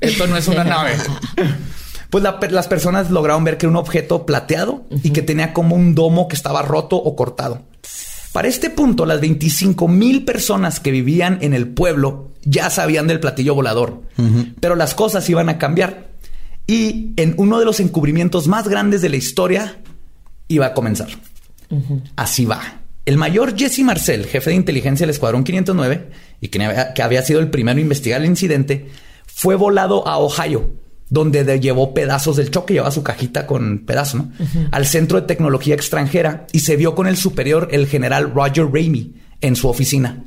Esto no es una nave. Pues la- las personas lograron ver que era un objeto plateado y que tenía como un domo que estaba roto o cortado. Para este punto, las 25 mil personas que vivían en el pueblo ya sabían del platillo volador, pero las cosas iban a cambiar. Y en uno de los encubrimientos más grandes de la historia iba a comenzar. Así va. El mayor Jesse Marcel, jefe de inteligencia del Escuadrón 509, y que había, que había sido el primero en investigar el incidente, fue volado a Ohio, donde de- llevó pedazos del choque, llevaba su cajita con pedazos, ¿no? Al Centro de Tecnología Extranjera y se vio con el superior, el general Roger Ramey, en su oficina.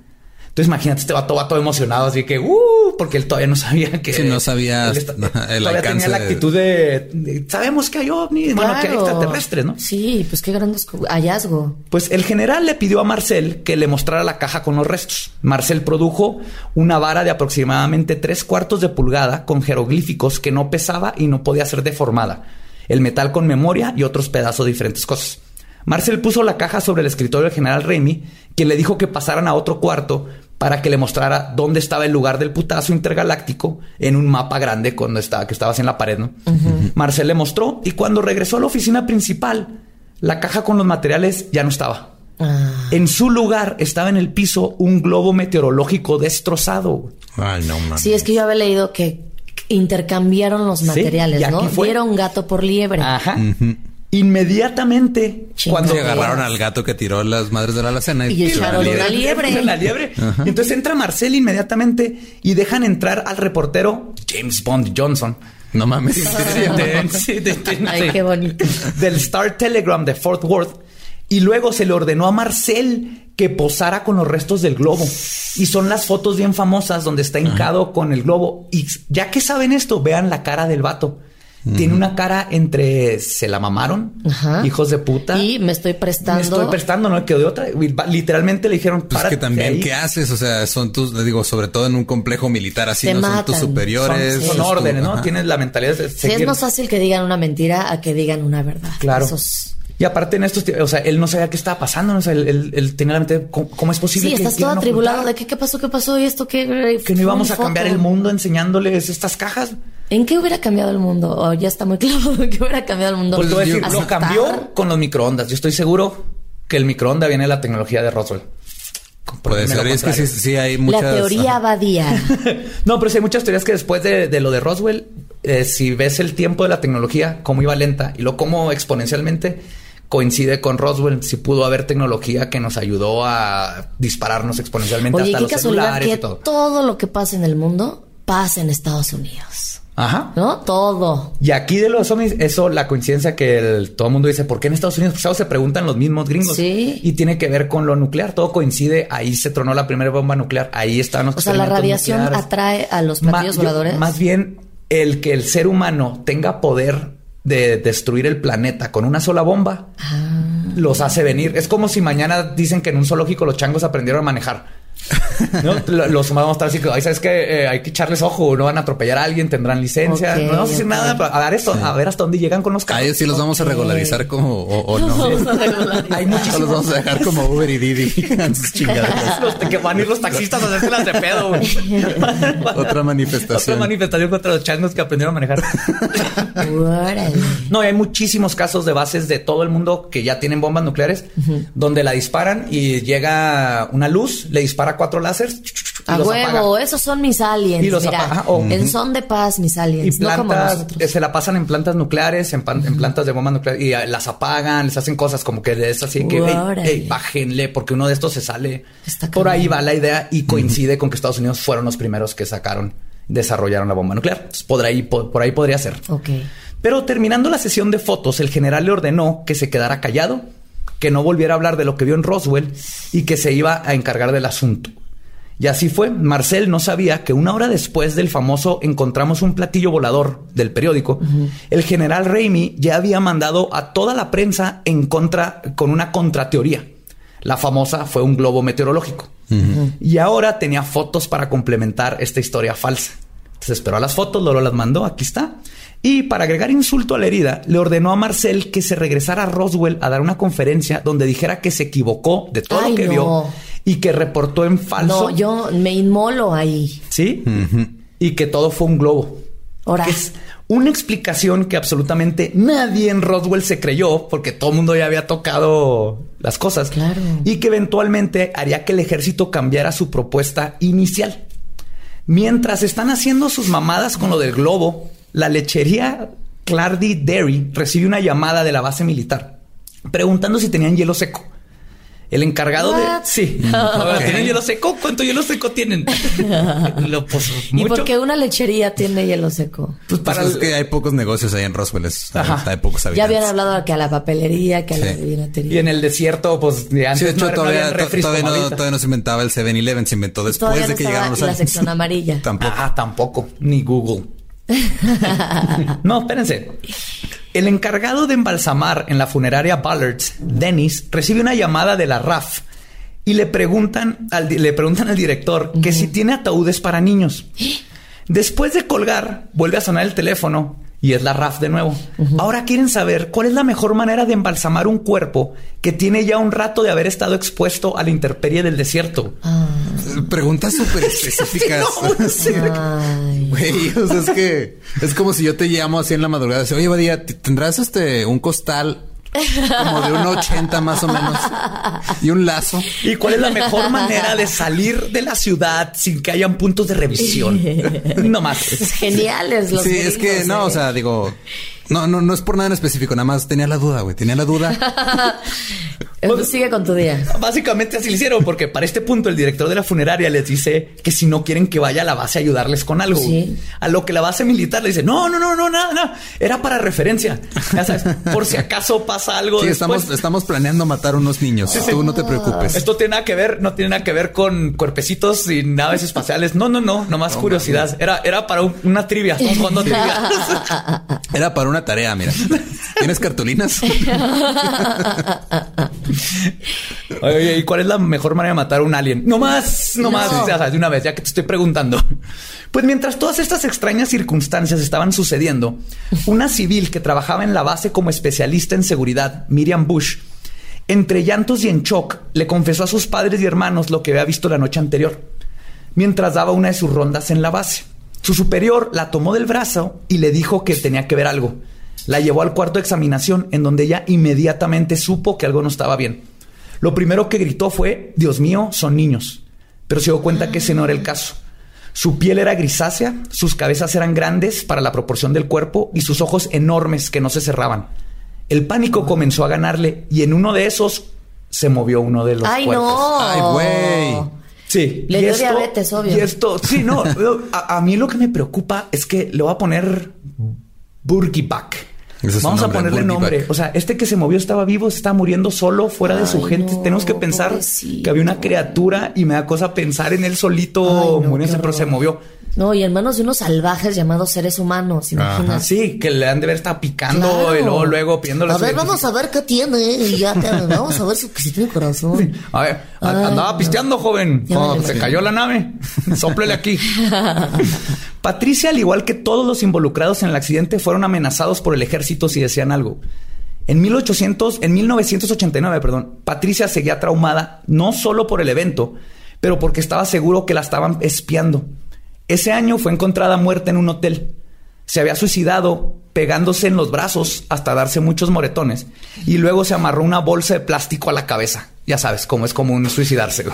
Entonces imagínate, este vato va todo emocionado, así que, uh, porque él todavía no sabía que... Sí, no sabía él está- el todavía alcance tenía la actitud de, de, sabemos que hay ovnis, bueno, que hay extraterrestres, ¿no? Sí, pues qué gran hallazgo. Pues el general le pidió a Marcel que le mostrara la caja con los restos. Marcel produjo una vara de aproximadamente tres cuartos de pulgada con jeroglíficos que no pesaba y no podía ser deformada. El metal con memoria y otros pedazos de diferentes cosas. Marcel puso la caja sobre el escritorio del general Remy, quien le dijo que pasaran a otro cuarto para que le mostrara dónde estaba el lugar del putazo intergaláctico en un mapa grande cuando estaba, que estaba así en la pared, ¿no? Marcel le mostró y cuando regresó a la oficina principal, la caja con los materiales ya no estaba. Ah, En su lugar estaba en el piso un globo meteorológico destrozado. Ay, no mames. sí, es que yo había leído que intercambiaron los materiales, ¿no? fue. Dieron gato por liebre. Ajá. Inmediatamente, cuando Se agarraron al gato que tiró las madres de la alacena Y echaron la liebre. liebre. La liebre. Y entonces entra Marcel inmediatamente y dejan entrar al reportero James Bond Johnson. No mames. De- sí, de- de- Ay, qué bonito. Del Star Telegram de Fort Worth. Y luego se le ordenó a Marcel que posara con los restos del globo. Y son las fotos bien famosas donde está hincado con el globo. Y ya que saben esto, vean la cara del vato. Tiene una cara entre se la mamaron, Ajá. hijos de puta. Y me estoy prestando. Me estoy prestando, no quedó de otra. Literalmente le dijeron, Pues "Párate que también, ahí". ¿qué haces? O sea, son tus, le digo, sobre todo en un complejo militar así, Te ¿no? Son tus superiores. Son, tu- órdenes, ¿no? ajá. Tienes la mentalidad de Sí, es más fácil que digan una mentira a que digan una verdad. Claro. Y aparte en estos, o sea, él no sabía qué estaba pasando, ¿no? o sea, él, él- él tenía la mente, ¿cómo, cómo es posible Sí, que estás todo atribulado de que qué pasó, qué pasó y esto qué. que no íbamos a cambiar el mundo enseñándoles estas cajas? ¿En qué hubiera cambiado el mundo? O ya está muy claro qué hubiera cambiado el mundo. Pues a decir, lo cambió con los microondas. Yo estoy seguro que el microondas viene de la tecnología de Roswell. Puede ser. lo Es que sí, hay muchas. La teoría ajá. Badía. No, pero sí hay muchas teorías que después de, de lo de Roswell, eh, si ves el tiempo de la tecnología, cómo iba lenta y lo cómo exponencialmente coincide con Roswell, si pudo haber tecnología que nos ayudó a dispararnos exponencialmente Oye, hasta qué los casualidad celulares que y todo. todo lo que pasa en el mundo pasa en Estados Unidos. Ajá. ¿No? Todo. Y aquí de los ovnis, eso, la coincidencia que el- todo el mundo dice, ¿por qué en Estados Unidos? Pues, se preguntan los mismos gringos. Sí. Y tiene que ver con lo nuclear. Todo coincide. Ahí se tronó la primera bomba nuclear. Ahí están los O sea, la radiación nucleares. atrae a los Ma- platillos yo- voladores. Más bien, el que el ser humano tenga poder de destruir el planeta con una sola bomba, Ah. los hace venir. Es como si mañana dicen que en un zoológico los changos aprendieron a manejar. ¿No? Lo- Los vamos a estar así que, "Ay, ¿sabes que hay que echarles ojo, no van a atropellar a alguien, tendrán licencia. Ok, no vamos a decir nada, pero a ver, esto, a ver hasta dónde llegan con los A carros. ellos sí los vamos a regularizar como o, o no. Vamos a regularizar. Hay O los muchísimos vamos a dejar como Uber y Didi los que van a ir los taxistas a hacérselas de pedo. güey. Otra manifestación. Otra manifestación contra los changos que aprendieron a manejar. No, hay muchísimos casos de bases de todo el mundo que ya tienen bombas nucleares, donde la disparan y llega una luz, le dispara cuatro láseres y A los huevo, apaga. esos son mis aliens. Y los mira, apaga. Oh. En son de paz, mis Y aliens. no como plantas, nosotros. eh, se la pasan en plantas nucleares, en, pan- en plantas de bombas nucleares y las apagan, les hacen cosas como que es así que, "Ey, Órale. ey, bájenle, porque uno de estos se sale. Está Por ahí va la idea y coincide con que Estados Unidos fueron los primeros que sacaron, desarrollaron la bomba nuclear. Entonces, por ahí, por, por ahí podría ser. Ok. Pero terminando la sesión de fotos, el general le ordenó que se quedara callado, que no volviera a hablar de lo que vio en Roswell y que se iba a encargar del asunto. Y así fue. Marcel no sabía que una hora después del famoso encontramos un platillo volador del periódico, el general Raimi ya había mandado a toda la prensa en contra con una contrateoría. La famosa fue un globo meteorológico. Y ahora tenía fotos para complementar esta historia falsa. Entonces esperó a las fotos, luego las mandó, aquí está. Y para agregar insulto a la herida, le ordenó a Marcel que se regresara a Roswell a dar una conferencia donde dijera que se equivocó de todo Ay, lo que no. vio y que reportó en falso. No, yo me inmolo ahí. ¿Sí? Y que todo fue un globo. Ahora. Es una explicación que absolutamente nadie en Roswell se creyó porque todo el mundo ya había tocado las cosas. Claro. Y que eventualmente haría que el ejército cambiara su propuesta inicial. Mientras están haciendo sus mamadas con lo del globo, la lechería Clardy Dairy recibe una llamada de la base militar preguntando si tenían hielo seco. El encargado de... Sí. ¿Tienen hielo seco? ¿Cuánto hielo seco tienen? Lo, pues, ¿Y por qué una lechería tiene hielo seco? Pues Para para es que hay pocos negocios ahí en Roswell. es- hay pocos Ya habitantes. habían hablado que a la papelería, que a la Sí. vinatería. Y en el desierto, pues de antes Sí, de hecho, no, no todavía, refris todavía, no, todavía no se inventaba el 7-Eleven, se inventó después de no que llegaron los la sección amarilla. Tampoco. Ah, tampoco. Ni Google. no, espérense. El encargado de embalsamar en la funeraria Ballards, Dennis, recibe una llamada de la RAF y le preguntan al, le preguntan al director que si tiene ataúdes para niños. Después de colgar, vuelve a sonar el teléfono y es la RAF de nuevo. Ahora quieren saber cuál es la mejor manera de embalsamar un cuerpo que tiene ya un rato de haber estado expuesto a la intemperie del desierto. Preguntas súper específicas. Ay. Güey, o sea, es que es como si yo te llamo así en la madrugada. Oye, Badía, ¿t- ¿tendrás este un costal como de un 80 más o menos y un lazo? ¿Y cuál es la mejor manera de salir de la ciudad sin que hayan puntos de revisión? No más. Geniales los sí, es que no, eh. o sea, digo, no, no, no es por nada en específico, nada más tenía la duda, güey, tenía la duda. Sigue con tu día. Básicamente así lo hicieron, porque para este punto el director de la funeraria les dice que si no quieren que vaya a la base a ayudarles con algo. Sí. A lo que la base militar le dice, no, no, no, no, nada, nada. Era para referencia. Ya sabes, por si acaso pasa algo Sí, después. estamos, estamos planeando matar unos niños. Tú no te preocupes. Esto tiene nada que ver, no tiene nada que ver con cuerpecitos y naves espaciales. No, no, no, nomás curiosidad. Era, era para un- una trivia. Estamos jugando trivia. Era para una tarea, mira. ¿Tienes cartulinas? Oye, ¿y cuál es la mejor manera de matar a un alien? No más, no, más, No. o sea, de una vez, ya que te estoy preguntando. Pues mientras todas estas extrañas circunstancias estaban sucediendo, una civil que trabajaba en la base como especialista en seguridad, Miriam Bush, entre llantos y en shock, le confesó a sus padres y hermanos lo que había visto la noche anterior, mientras daba una de sus rondas en la base. Su superior la tomó del brazo y le dijo que tenía que ver algo. La llevó al cuarto de examinación, en donde ella inmediatamente supo que algo no estaba bien. Lo primero que gritó fue, Dios mío, son niños. Pero se dio cuenta que ese no era el caso. Su piel era grisácea, sus cabezas eran grandes para la proporción del cuerpo y sus ojos enormes que no se cerraban. El pánico comenzó a ganarle y en uno de esos se movió uno de los Ay, cuerpos. no. Ay, güey. Sí. Le y dio diabetes, obvio. Y esto, sí, no. a, a mí lo que me preocupa es que le voy a poner Burgie Back. Ese es Vamos a ponerle nombre. Back. O sea, este que se movió estaba vivo, se estaba muriendo solo, fuera de su gente. no, Tenemos que pensar pobrecito. que había una criatura y me da cosa pensar en él solito Ay, no, muriéndose, qué pero se movió. No, y en manos de unos salvajes llamados seres humanos, imaginas. Sí, que le han de ver estado picando Claro. y luego, luego pidiéndole A ver, vamos a ver qué tiene. Y ya te, vamos a ver si, si tiene corazón. A ver, a- Ay, andaba no. pisteando, joven. Cuando se cayó la nave, sóplele aquí. Patricia, al igual que todos los involucrados en el accidente, fueron amenazados por el ejército si decían algo. En 1800, en 1989, perdón, Patricia seguía traumada no solo por el evento, pero porque estaba seguro que la estaban espiando. Ese año fue encontrada muerta en un hotel. Se había suicidado pegándose en los brazos hasta darse muchos moretones y luego se amarró una bolsa de plástico a la cabeza. Ya sabes cómo es común suicidarse.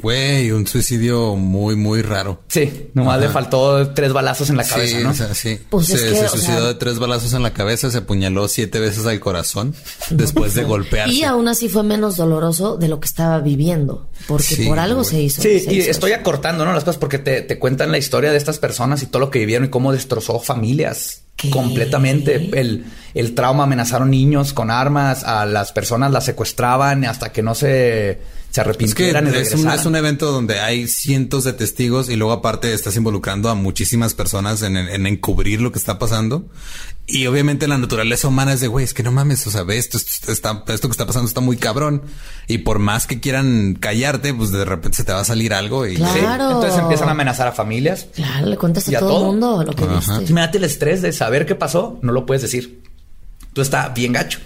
Güey. Un suicidio muy, muy raro. Sí, nomás Ajá. le faltó tres balazos en la cabeza, sí, ¿no? o sea, sí. Pues se, es que, se o suicidó sea- de tres balazos en la cabeza, se apuñaló siete veces al corazón después de golpearse. Y aún así fue menos doloroso de lo que estaba viviendo. Porque Sí, por algo se hizo. Sí, se y hizo estoy eso. acortando, ¿no? Las cosas porque te, te cuentan la historia de estas personas y todo lo que vivieron y cómo destrozó familias ¿Qué? completamente. El, el trauma amenazaron niños con armas, a las personas las secuestraban hasta que no se, se Es que arrepintieran y es un, regresaran. es un evento donde hay cientos de testigos y luego aparte estás involucrando a muchísimas personas en, en encubrir lo que está pasando. Y obviamente la naturaleza humana es de, güey, es que no mames, o sea, ve, esto, esto está, esto que está pasando está muy cabrón. Y por más que quieran callarte, pues de repente se te va a salir algo y... Claro. Sí, Entonces empiezan a amenazar a familias. Claro, le cuentas Y a a todo todo. el mundo lo que Ajá. viste. Imagínate el estrés de saber qué pasó, no lo puedes decir. Tú está bien gacho.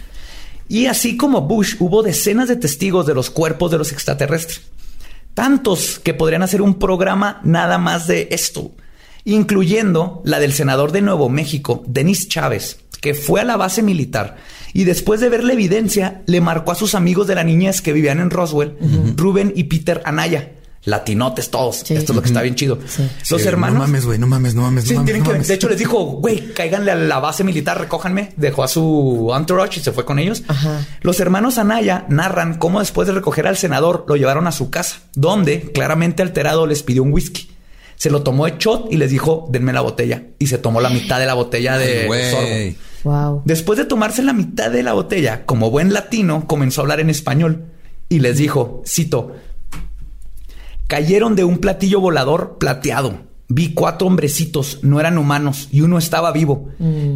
Y así como Bush, hubo decenas de testigos de los cuerpos de los extraterrestres. Tantos que podrían hacer un programa nada más de esto, incluyendo la del senador de Nuevo México, Denis Chávez, que fue a la base militar y después de ver la evidencia le marcó a sus amigos de la niñez que vivían en Roswell, Rubén y Peter Anaya. Latinotes todos. Sí. Esto es lo que está bien chido. Sí. Los Sí, hermanos. No mames, güey, no mames, no mames, Sí, no mames. tienen no que- mames. de hecho, les dijo, güey, cáiganle a la base militar, recójanme. Dejó a su entourage y se fue con ellos. Ajá. Los hermanos Anaya narran cómo después de recoger al senador lo llevaron a su casa, donde claramente alterado les pidió un whisky. Se lo tomó de shot y les dijo, denme la botella. Y se tomó la mitad de la botella de Ay, sorbo. Wow. Después de tomarse la mitad de la botella, como buen latino, comenzó a hablar en español y les dijo, cito, cayeron de un platillo volador plateado. Vi cuatro hombrecitos, no eran humanos, y uno estaba vivo.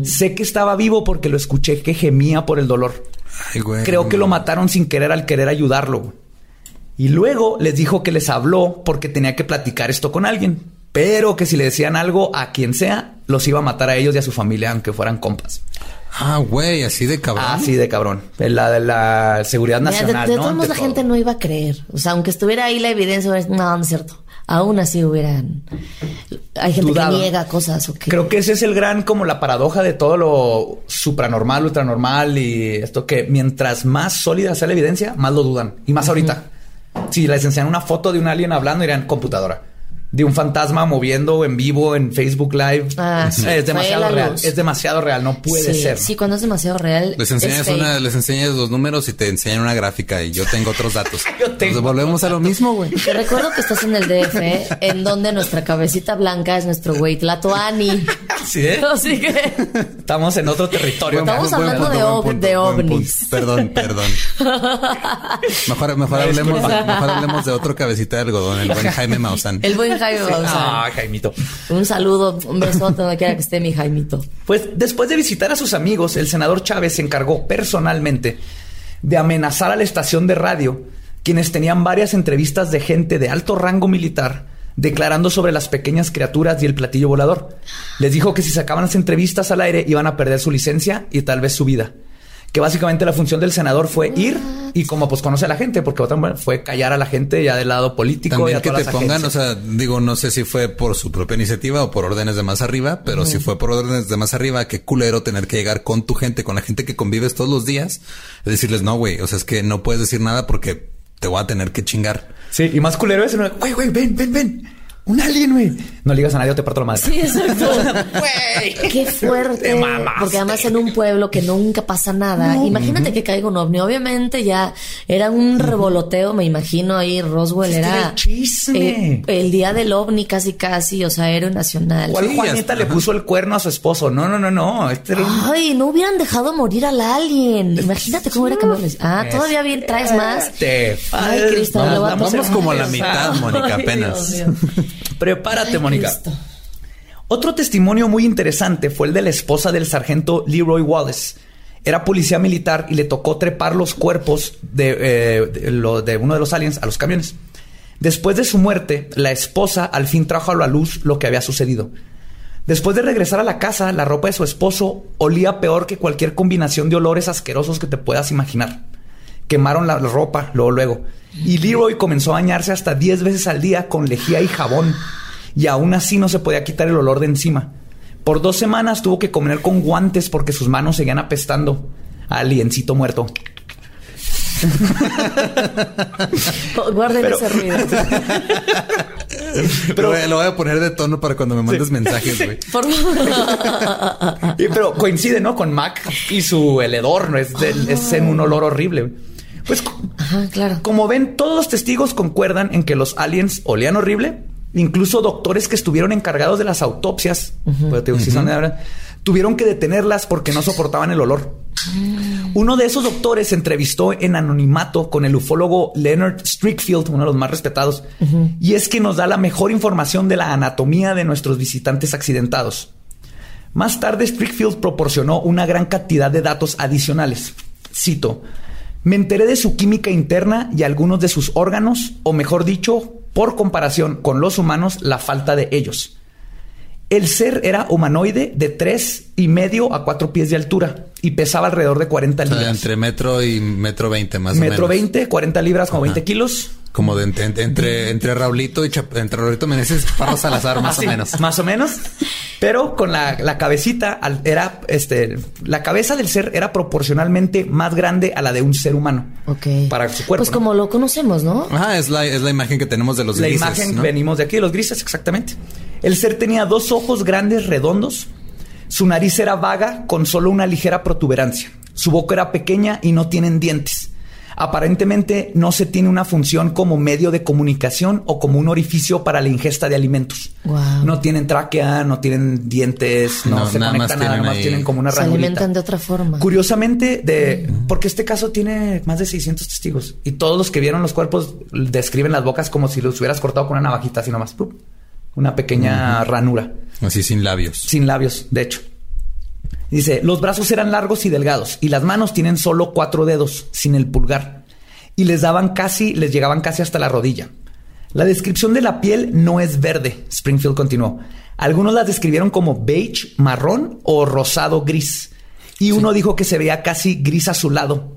Sé que estaba vivo porque lo escuché que gemía por el dolor. Ay, güey. Creo que lo mataron sin querer al querer ayudarlo. Y luego les dijo que les habló porque tenía que platicar esto con alguien, pero que si le decían algo a quien sea, los iba a matar a ellos y a su familia, aunque fueran compas. Ah, güey, así de cabrón. Así de cabrón. La de la seguridad Mira, de, nacional. de ¿no? todos modos, la todo. gente no iba a creer. O sea, aunque estuviera ahí la evidencia, no, no es cierto. Aún así hubieran. Hay gente Dudado. que niega cosas o que. Creo que ese es el gran, como la paradoja de todo lo supranormal, ultranormal y esto que mientras más sólida sea la evidencia, más lo dudan. Y más ahorita. Si les enseñan una foto de un alien hablando, dirán computadora. De un fantasma moviendo en vivo en Facebook Live. Ah, sí, es demasiado real. luz. Es demasiado real. No puede sí, ser. Sí, cuando es demasiado real. Les es enseñas una, les enseñas los números y te enseñan una gráfica y yo tengo otros datos. Yo tengo Entonces volvemos a lo mismo, güey. Te recuerdo que estás en el DF, en donde nuestra cabecita blanca es nuestro güey Tlatoani. ¿Sí, eh? Así que. Estamos en otro territorio. Estamos Buen hablando punto, de punto, ovnis. Perdón, perdón. Mejor, mejor, hablemos, mejor hablemos de otro cabecita de algodón, el buen Jaime Maussan. El buen Jaime Maussan. Ah, Jaimito. Un saludo, un besote donde quiera que esté mi Jaimito. Pues después de visitar a sus amigos, el senador Chávez se encargó personalmente de amenazar a la estación de radio, quienes tenían varias entrevistas de gente de alto rango militar declarando sobre las pequeñas criaturas y el platillo volador. Les dijo que si sacaban las entrevistas al aire iban a perder su licencia y tal vez su vida. Que básicamente la función del senador fue ir y como pues conoce a la gente, porque otra manera fue callar a la gente ya del lado político y También a que todas te pongan, o sea, digo, no sé si fue por su propia iniciativa o por órdenes de más arriba, pero si fue por órdenes de más arriba, qué culero tener que llegar con tu gente, con la gente que convives todos los días, y decirles, no, güey, o sea, es que no puedes decir nada porque te voy a tener que chingar. Sí, y más culero es, güey, güey, ven, ven, ven. Un alien, güey. No le digas a nadie o te parto la madre. Sí, exacto. Qué fuerte. Mamaste. Porque además en un pueblo que nunca pasa nada. Imagínate que caiga un ovni. Obviamente ya era un revoloteo, me imagino ahí Roswell Este era era el chisme. eh, el día del ovni casi casi, o sea, héroe nacional. ¿Cuál Sí, Juanita le puso el cuerno a su esposo? No, no, no, no. Este era un- Ay, no hubieran dejado morir al alien. Imagínate cómo cambiado. la- Ah, todavía bien traes más. Te Ay, Cristo, a vamos como a la mitad, Mónica, Ay, apenas. Dios mío. Prepárate, Ay, Mónica. Cristo. Otro testimonio muy interesante fue el de la esposa del sargento Leroy Wallace. Era policía militar y le tocó trepar los cuerpos de, eh, de lo- de uno de los aliens a los camiones. Después de su muerte, la esposa al fin trajo a la luz lo que había sucedido. Después de regresar a la casa, la ropa de su esposo olía peor que cualquier combinación de olores asquerosos que te puedas imaginar. Quemaron la ropa luego, luego. Y Leroy comenzó a bañarse hasta 10 veces al día con lejía y jabón. Y aún así no se podía quitar el olor de encima. Por dos semanas tuvo que comer con guantes porque sus manos seguían apestando. a Aliencito muerto. Guarden Pero- ese ruido. Pero lo voy a poner de tono para cuando me mandes mensajes, güey. Por pero coincide, ¿no? Con Mac y su el hedor, ¿no? Es, del- es en un olor horrible. Pues Ajá, claro. como ven, todos los testigos concuerdan en que los aliens olían horrible. Incluso doctores que estuvieron encargados de las autopsias, pues, te digo, sí son de verdad, tuvieron que detenerlas porque no soportaban el olor. Uno de esos doctores se entrevistó en anonimato con el ufólogo Leonard Strickfield, uno de los más respetados, y es que nos da la mejor información de la anatomía de nuestros visitantes accidentados. Más tarde, Strickfield proporcionó una gran cantidad de datos adicionales. Cito, me enteré de su química interna y algunos de sus órganos, o mejor dicho, por comparación con los humanos, la falta de ellos. El ser era humanoide de tres y medio a cuatro pies de altura y pesaba alrededor de 40 O sea, libras. entre metro y metro veinte, más o Metro menos. 20, 40 libras, como Ajá. 20 kilos. Como de entre, entre, entre, entre Raulito y Chap- entre Raulito Meneses Parro Salazar, más Así, o menos. Más o menos. Pero con la, la cabecita al- era este la cabeza del ser era proporcionalmente más grande a la de un ser humano. Ok. Para su cuerpo. Pues ¿no? como lo conocemos, ¿no? Ajá, es la, es la imagen que tenemos de los la grises, imagen ¿no? venimos de aquí, de los grises, exactamente. El ser tenía dos ojos grandes, redondos. Su nariz era vaga, con solo una ligera protuberancia. Su boca era pequeña y no tienen dientes. Aparentemente no se tiene una función como medio de comunicación o como un orificio para la ingesta de alimentos. No tienen tráquea, no tienen dientes, no, No, se nada más conectan nada, más ahí- tienen como una Se ranurita. alimentan de otra forma. Curiosamente, de, porque este caso tiene más de 600 testigos y todos los que vieron los cuerpos describen las bocas como si los hubieras cortado con una navajita, así nomás. ¡pup! Una pequeña ranura, Así sin labios. sin labios, de hecho. Dice, los brazos eran largos y delgados y las manos tienen solo cuatro dedos, sin el pulgar. Y les daban casi, les llegaban casi hasta la rodilla. La descripción de la piel no es verde, Springfield continuó. Algunos las describieron como beige, marrón o rosado gris. Y uno dijo que se veía casi gris azulado.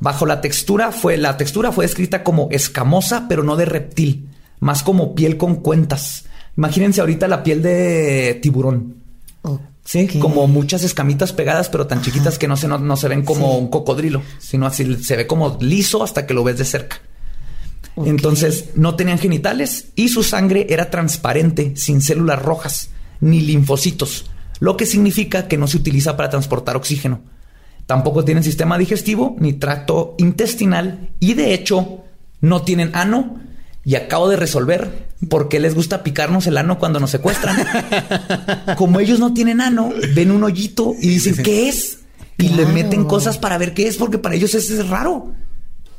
Bajo la textura fue, la textura fue descrita como escamosa, pero no de reptil, más como piel con cuentas. Imagínense ahorita la piel de tiburón. Sí, como muchas escamitas pegadas, pero tan chiquitas que no se, no, no se ven como Sí. un cocodrilo, sino así se ve como liso hasta que lo ves de cerca. Entonces no tenían genitales y su sangre era transparente, sin células rojas ni linfocitos, lo que significa que no se utiliza para transportar oxígeno. Tampoco tienen sistema digestivo ni tracto intestinal y de hecho no tienen ano. Y acabo de resolver por qué les gusta picarnos el ano cuando nos secuestran. Como ellos no tienen ano, ven un hoyito y dicen, ¿qué es? Y le meten cosas para ver qué es, porque para ellos eso es raro.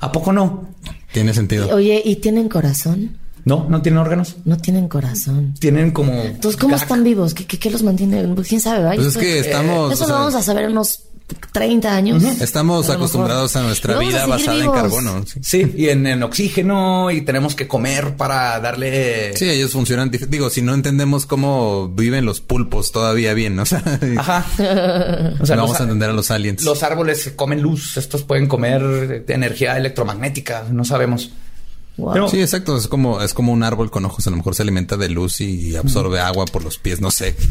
¿A poco no? Tiene sentido. Oye, ¿y tienen corazón? No, no tienen órganos. No tienen corazón. Tienen como. Entonces, ¿cómo están vivos? ¿Qué, qué, qué los mantiene? Pues, ¿Quién sabe? Pues es que Eh, estamos, Eso o lo sea, vamos a saber en unos 30 años. Estamos A acostumbrados mejor. a nuestra vamos vida basada en carbono. Sí. Sí, y en, en oxígeno y tenemos que comer para darle. Sí, ellos funcionan. Digo, si no entendemos cómo viven los pulpos todavía bien, ¿no? o sea, Ajá. O sea, no los, vamos a entender a los aliens. los árboles comen luz. Estos pueden comer energía electromagnética. No sabemos. Wow. Pero- Sí, exacto. Es como, es como un árbol con ojos. A lo mejor se alimenta de luz y absorbe agua por los pies. No sé.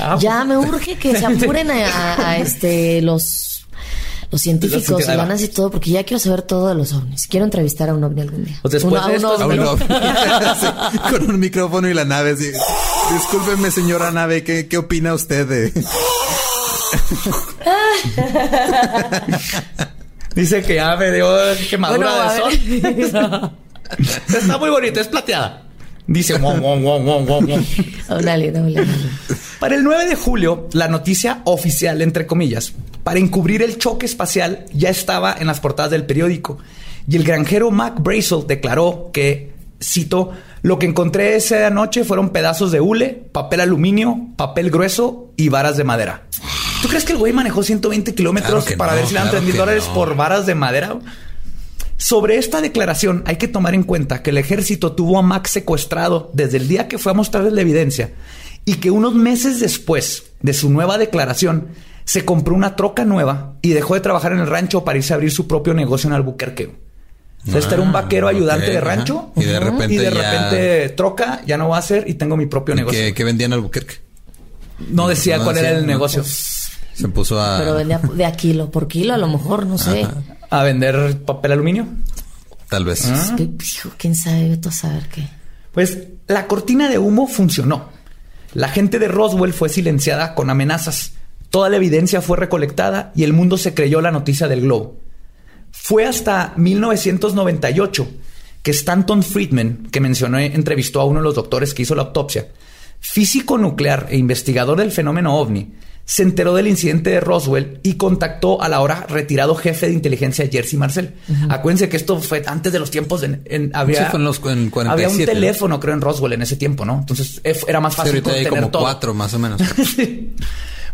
Ah, Ya me urge que se apuren a, a- a, este los los científicos Los y NASA y todo, porque ya quiero saber todo de los ovnis. Quiero entrevistar a un ovni algún día. Pues después Uno- a de un esto- ovni. A un ovni. Sí, con un micrófono y la nave. así. Discúlpeme, señora nave, ¿qué, qué opina usted de...? Dice que ya me dio quemadura Bueno, de sol. Está muy bonita, es plateada. Dice, alien, un alien. Para el 9 de julio, la noticia oficial, entre comillas, para encubrir el choque espacial ya estaba en las portadas del periódico. Y el granjero Mac Brazel declaró que, cito, lo que encontré esa noche fueron pedazos de hule, papel aluminio, papel grueso y varas de madera. ¿Tú crees que el güey manejó 120 kilómetros Claro para no, ver si le dan claro 3 mil que dólares no. por varas de madera? Sobre esta declaración hay que tomar en cuenta que el ejército tuvo a Max secuestrado desde el día que fue a mostrarles la evidencia y que unos meses después de su nueva declaración se compró una troca nueva y dejó de trabajar en el rancho para irse a abrir su propio negocio en Albuquerque. O sea, este era un vaquero Ah, ayudante ok, de ajá. rancho Y de repente y de ya- repente troca, ya no va a hacer y tengo mi propio negocio. ¿Qué, qué vendían al Albuquerque? No decía No cuál era el no, negocio. pues, se puso a... Pero vendía de a kilo por kilo, a lo mejor, no sé. Ajá. A vender papel aluminio. Tal vez. Ah. Es que, hijo, quién sabe, vete a saber qué. Pues la cortina de humo funcionó. La gente de Roswell fue silenciada con amenazas. Toda la evidencia fue recolectada y el mundo se creyó la noticia del globo. Fue hasta 1998 que Stanton Friedman, que mencioné, entrevistó a uno de los doctores que hizo la autopsia, físico nuclear e investigador del fenómeno ovni, se enteró del incidente de Roswell y contactó al ahora retirado jefe de inteligencia Jersey Marcel. Acuérdense que esto fue antes de los tiempos de, en- había, Sí, fue en los- en 47, había un ¿no? teléfono, creo, en Roswell en ese tiempo, ¿no? Entonces era más Sí, fácil ahorita hay como todo. cuatro más o menos. Sí.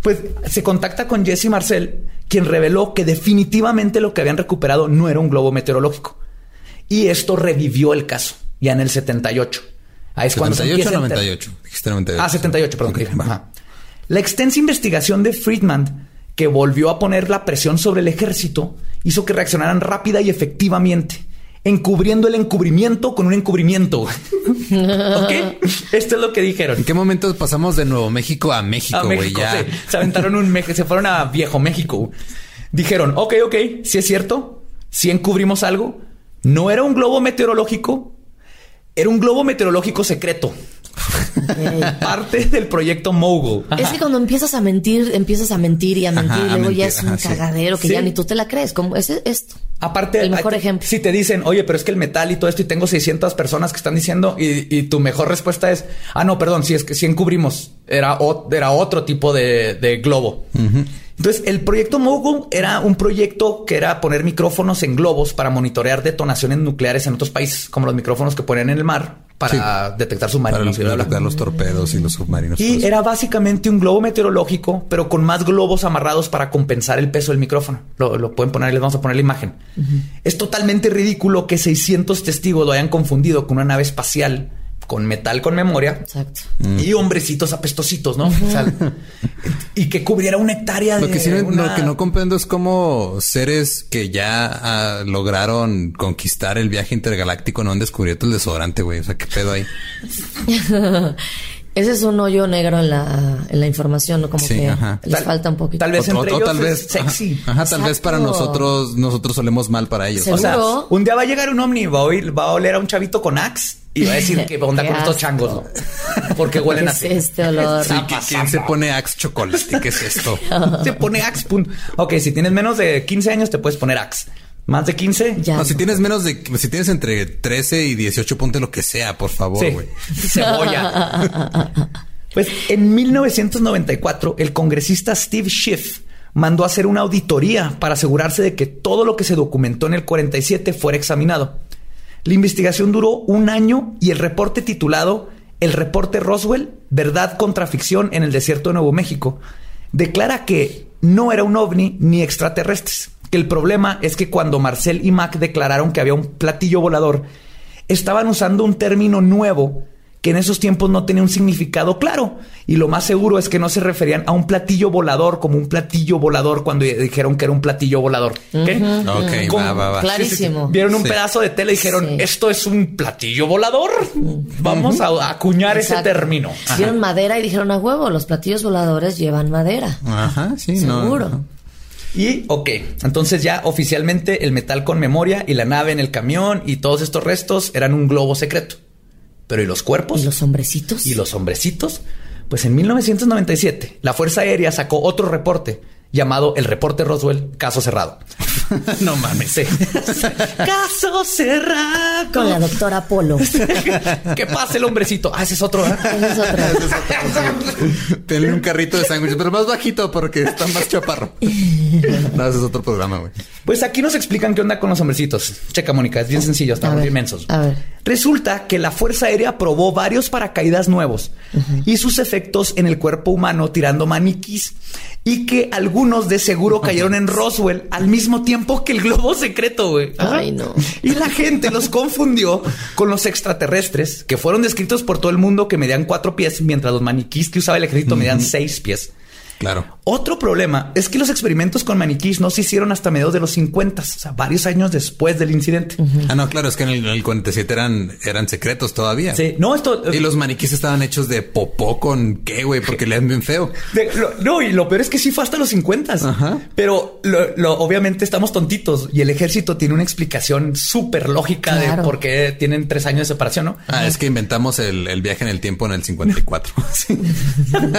Pues se contacta con Jesse Marcel, quien reveló que definitivamente lo que habían recuperado no era un globo meteorológico. Y esto revivió el caso, ya en el 78. Ahí es cuando se 78 o empieza a enter- 98. Dijiste 98. Ah, 78, perdón. Ok, dije. va. Ajá. La extensa investigación de Friedman, que volvió a poner la presión sobre el ejército, hizo que reaccionaran rápida y efectivamente, encubriendo el encubrimiento con un encubrimiento. ¿Ok? Esto es lo que dijeron. ¿En qué momento pasamos de Nuevo México a México, A güey? Sí. Se aventaron un México, se fueron a Viejo México. Dijeron, ok, ok, si es cierto, si encubrimos algo. No era un globo meteorológico, era un globo meteorológico secreto. Parte del proyecto Mogul. Es que cuando empiezas a mentir, empiezas a mentir y a mentir, Ajá, y a luego ya mentir, es un ajá, sí. cagadero que Sí. ya ni tú te la crees. Como es esto. Aparte, El mejor hay- ejemplo. Si te dicen, oye, pero es que el metal y todo esto, y tengo 600 personas que están diciendo, y, y tu mejor respuesta es, ah, no, perdón, si es que si encubrimos, era, o- era otro tipo de, de globo. Entonces, el proyecto Mogul era un proyecto que era poner micrófonos en globos para monitorear detonaciones nucleares en otros países, como los micrófonos que ponen en el mar para detectar Para submarinos. bla. detectar los torpedos y los submarinos. Y era básicamente un globo meteorológico, pero con más globos amarrados para compensar el peso del micrófono. Lo, lo pueden poner, les vamos a poner la imagen. Es totalmente ridículo que 600 testigos lo hayan confundido con una nave espacial con metal con memoria Exacto. y hombrecitos apestositos, ¿no? O sea, y que cubriera una hectárea de Lo que, sí, una- lo que no comprendo es cómo seres que ya ah, lograron conquistar el viaje intergaláctico no han descubierto el desodorante, güey. O sea, qué pedo ahí. Ese es un hoyo negro en la, en la información, ¿no? Como Sí, que ajá. les Tal- falta un poquito. tal vez O- entre o ellos tal es vez sexy. Ajá, tal vez para nosotros, nosotros solemos mal para ellos. Seguro. O sea, un día va a llegar un ovni, va a, oír- va a oler a un chavito con Axe y va a decir que onda con estos changos, ¿no? Porque huelen ¿Qué así. es este olor? Sí, ¿qui- ¿quién se pone Axe chocolate? ¿Qué es esto? Se pone Axe. punto. Ok, si tienes menos de 15 años, te puedes poner Axe. Más de 15, Ya. No, si tienes menos de, si tienes entre 13 y 18, ponte lo que sea, por favor, Sí. güey. Cebolla. pues en 1994, el congresista Steve Schiff mandó a hacer una auditoría para asegurarse de que todo lo que se documentó en el 47 fuera examinado. La investigación duró un año y el reporte titulado El reporte Roswell, verdad contra ficción en el desierto de Nuevo México, declara que no era un ovni ni extraterrestres, que el problema es que cuando Marcel y Mac declararon que había un platillo volador, estaban usando un término nuevo que en esos tiempos no tenía un significado claro. Y lo más seguro es que no se referían a un platillo volador como un platillo volador cuando dijeron que era un platillo volador. ¿Ok? Ok, Como- va, va, va. Clarísimo. Vieron un Sí. pedazo de tela y dijeron, Sí. esto es un platillo volador. Vamos a acuñar ese término. Vieron madera y dijeron a huevo, los platillos voladores llevan madera. Ajá, sí, no. Seguro. no. Y, ok, entonces ya oficialmente el metal con memoria y la nave en el camión y todos estos restos eran un globo secreto. Pero ¿y los cuerpos? ¿Y los hombrecitos? ¿Y los hombrecitos? Pues en 1997, la Fuerza Aérea sacó otro reporte llamado el reporte Roswell, caso cerrado. no mames. Sí. caso cerrado. Con la doctora Polo. ¿Qué pasa el hombrecito? Ah, ese es otro. ¿eh? Esa es otra. Tienen un carrito de sándwiches, pero más bajito porque está más chaparro. no, ese es otro programa, güey. Pues aquí nos explican qué onda con los hombrecitos. Checa, Mónica, es bien sencillo, estamos ver, inmensos. a ver. Resulta que la Fuerza Aérea probó varios paracaídas nuevos y sus efectos en el cuerpo humano tirando maniquís y que algunos de seguro cayeron en Roswell al mismo tiempo que el globo secreto, güey. Ay, no. Y la gente los confundió con los extraterrestres que fueron descritos por todo el mundo que medían cuatro pies, mientras los maniquís que usaba el ejército medían seis pies. Claro. Otro problema es que los experimentos con maniquís no se hicieron hasta mediados de los 50, o sea, varios años después del incidente. Ah, no, claro, es que en el, en el 47 eran, eran secretos todavía. Sí, no, esto. Y los maniquís estaban hechos de popó con qué, güey, porque le dan bien feo. de- lo- no, y lo peor es que sí fue hasta los 50. Ajá. Pero lo- lo- obviamente estamos tontitos y el ejército tiene una explicación súper lógica de por qué tienen tres años de separación, ¿no? Ah, es que inventamos el, el viaje en el tiempo en el 54. Sí.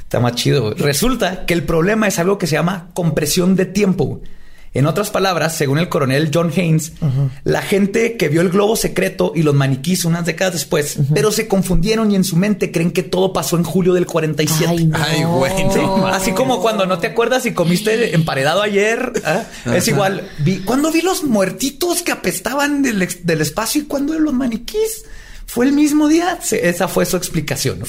Está más chido. güey. Resulta que el problema es algo que se llama compresión de tiempo. En otras palabras, según el coronel John Haynes, la gente que vio el globo secreto y los maniquís unas décadas después, pero se confundieron y en su mente creen que todo pasó en julio del 47. Ay, no. Ay, güey, no Sí, mames. Así como cuando no te acuerdas si comiste emparedado ayer. ¿ah? Es igual. Vi, ¿Cuándo vi los muertitos que apestaban del, del espacio y cuándo los maniquís? Fue el mismo día. Sí, esa fue su explicación.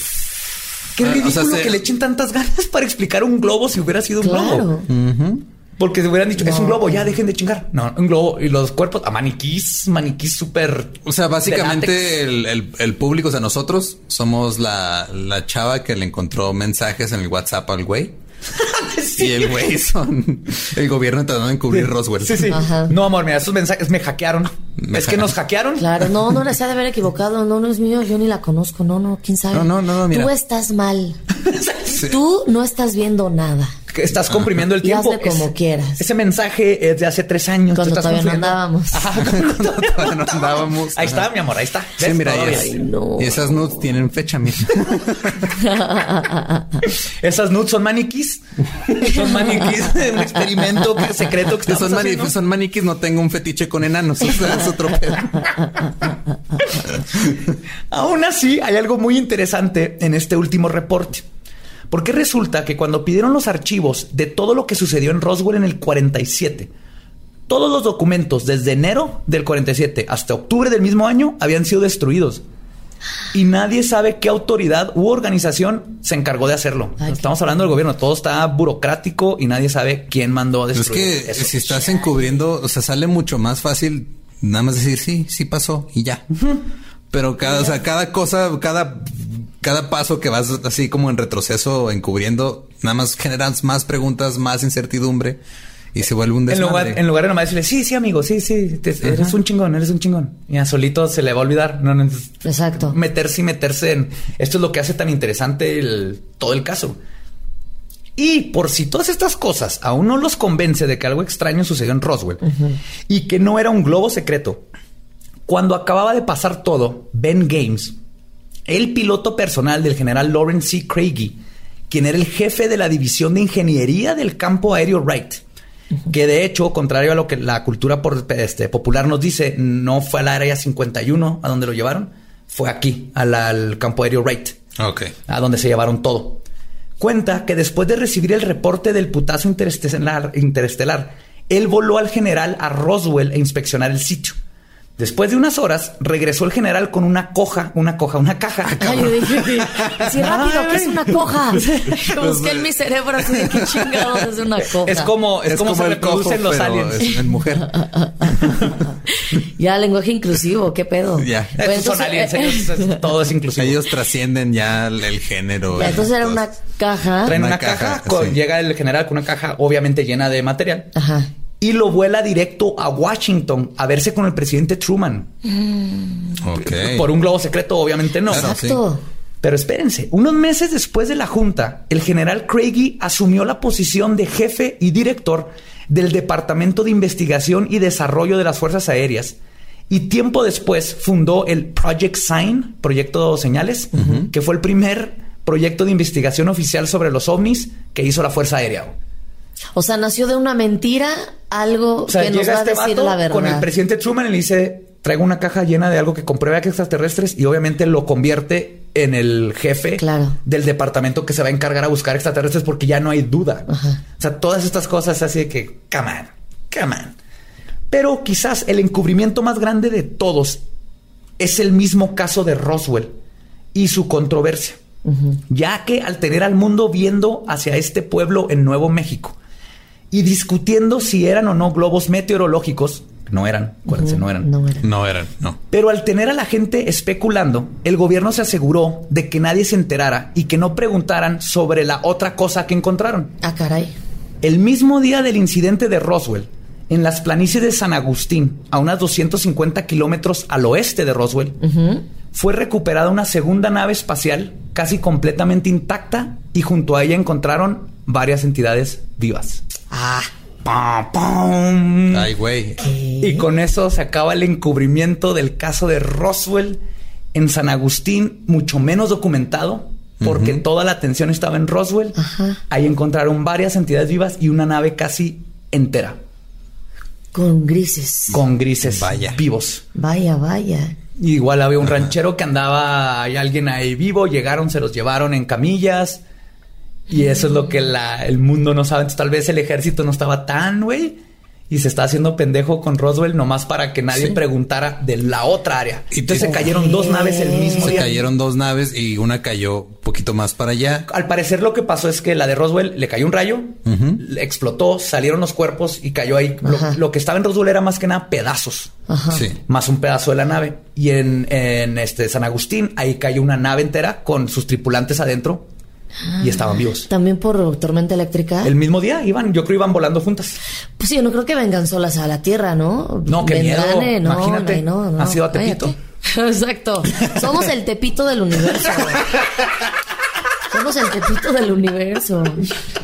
Qué Ah, o ridículo sea, se- que le echen tantas ganas para explicar un globo si hubiera sido un globo. Porque se hubieran dicho, es un globo, ya dejen de chingar. No, un globo y los cuerpos a maniquís, maniquís súper. O sea, básicamente el, el- el público, o sea, nosotros somos la, la chava que le encontró mensajes en el WhatsApp al güey. Y el güey son el gobierno tratando de encubrir Roswell. Sí, sí. Ajá. No, amor, mira, esos mensajes me hackearon. Me es que nos hackearon. Claro, no, no les ha de haber equivocado. No, no es mío, yo ni la conozco. No, no, quién sabe. No, no, no, no, mira. Tú estás mal. Tú no estás viendo nada. Estás comprimiendo el Y tiempo. hazle como quieras. Ese mensaje es de hace tres años. Cuando estás todavía no andábamos. Ajá, cuando todavía Todavía no andábamos. Ahí Ajá. está, mi amor, ahí está. Sí, mira, y, es- Ay, no. y esas nudes tienen fecha, mira. Esas nudes son maniquís. son maniquís un experimento secreto que son, mani- haciendo. son maniquís, no tengo un fetiche con enanos. O sea, es otro pedo. Aún así, hay algo muy interesante en este último reporte. Porque resulta que cuando pidieron los archivos de todo lo que sucedió en Roswell en el 47, todos los documentos desde enero del 47 hasta octubre del mismo año habían sido destruidos. Y nadie sabe qué autoridad u organización se encargó de hacerlo. Ay, Estamos hablando del gobierno, todo está burocrático y nadie sabe quién mandó a Es destruir que eso. si estás encubriendo, o sea, sale mucho más fácil nada más decir sí, sí pasó y ya. Pero cada, o sea, cada cosa, cada, cada paso que vas así como en retroceso encubriendo, nada más generas más preguntas, más incertidumbre y se vuelve un En desmadre. lugar, en lugar de nomás decirle, sí, sí, amigo, sí, sí, te- eres un chingón, eres un chingón. Y a solito se le va a olvidar. No, no, Exacto. meterse y meterse en esto es lo que hace tan interesante el- todo el caso. Y por si todas estas cosas aún no los convence de que algo extraño sucedió en Roswell y que no era un globo secreto, cuando acababa de pasar todo, Ben Games, el piloto personal del general Lawrence C. Craigie, quien era el jefe de la división de ingeniería del campo aéreo Wright, que de hecho, contrario a lo que la cultura por- este, popular nos dice, no fue al área 51 a donde lo llevaron, fue aquí, al, al campo aéreo Wright, a donde se llevaron todo. Cuenta que después de recibir el reporte del putazo interestelar, interestelar él voló al general a Roswell a inspeccionar el sitio. Después de unas horas, regresó el general con una coja, una coja, una caja. Ay, yo dije, sí, rápido, que es una coja. Busqué en mi cerebro así de qué chingados es una coja. Es como, es, como, se el reproducen los aliens. es en mujer. Ya, lenguaje inclusivo, qué pedo. Ya. Estos son entonces, aliens, eh, ellos- todo es inclusivo. Ellos trascienden ya el, el género. ya, entonces era una caja. Traen una, Una caja, caja, con- sí. llega el general con una caja obviamente llena de material Ajá. Y lo vuela directo a Washington a verse con el presidente Truman. Ok. Por un globo secreto, obviamente no. Exacto. Pero espérense, unos meses después de la junta, el general Craigie asumió la posición de jefe y director del Departamento de Investigación y Desarrollo de las Fuerzas Aéreas. Y tiempo después fundó el Project Sign, Proyecto Señales, que fue el primer proyecto de investigación oficial sobre los ovnis que hizo la Fuerza Aérea. O sea, nació de una mentira algo O sea, que nos va a este decir la verdad. con el presidente Truman y le dice, traigo una caja llena de algo que comprueba que extraterrestres y obviamente lo convierte en el jefe Claro. del departamento que se va a encargar a buscar extraterrestres porque ya no hay duda. Ajá. O sea, todas estas cosas así de que, come on, come on. Pero quizás el encubrimiento más grande de todos es el mismo caso de Roswell y su controversia. Ya que al tener al mundo viendo hacia este pueblo en Nuevo México y discutiendo si eran o no globos meteorológicos, no eran, acuérdense, no eran. No era. No eran, no. Pero al tener a la gente especulando, el gobierno se aseguró de que nadie se enterara y que no preguntaran sobre la otra cosa que encontraron. Ah, caray. El mismo día del incidente de Roswell, en las planicies de San Agustín, a unas 250 kilómetros al oeste de Roswell, fue recuperada una segunda nave espacial casi completamente intacta y junto a ella encontraron varias entidades vivas. Ah, ¡Pam, pam! Ay, güey. Y con eso se acaba el encubrimiento del caso de Roswell en San Agustín, mucho menos documentado, porque toda la atención estaba en Roswell. Ajá. Ahí encontraron varias entidades vivas y una nave casi entera, con grises. con grises Vaya. vivos. Vaya, vaya. Igual había un ranchero que andaba, hay alguien ahí vivo, llegaron, se los llevaron en camillas. Y eso es lo que la- el mundo no sabe. Entonces, tal vez el ejército no estaba tan, güey. Y se está haciendo pendejo con Roswell nomás para que nadie preguntara de la otra área. Y te- se cayeron dos naves el mismo Se día. cayeron dos naves y una cayó un poquito más para allá. Al parecer lo que pasó es que la de Roswell le cayó un rayo, explotó, salieron los cuerpos y cayó ahí. Lo, que estaba en Roswell era más que nada pedazos. Ajá. Sí. más un pedazo de la nave. Y en, en, este San Agustín, ahí cayó una nave entera con sus tripulantes adentro y estaban vivos. También por tormenta eléctrica. El mismo día iban, yo creo iban volando juntas. Pues sí, yo no creo que vengan solas a la Tierra, ¿no? No, qué Vendrán, miedo. eh, no, Imagínate. no, no, ¿Has ido a Tepito? cállate. Exacto. Somos el tepito del universo. Somos el tepito del universo.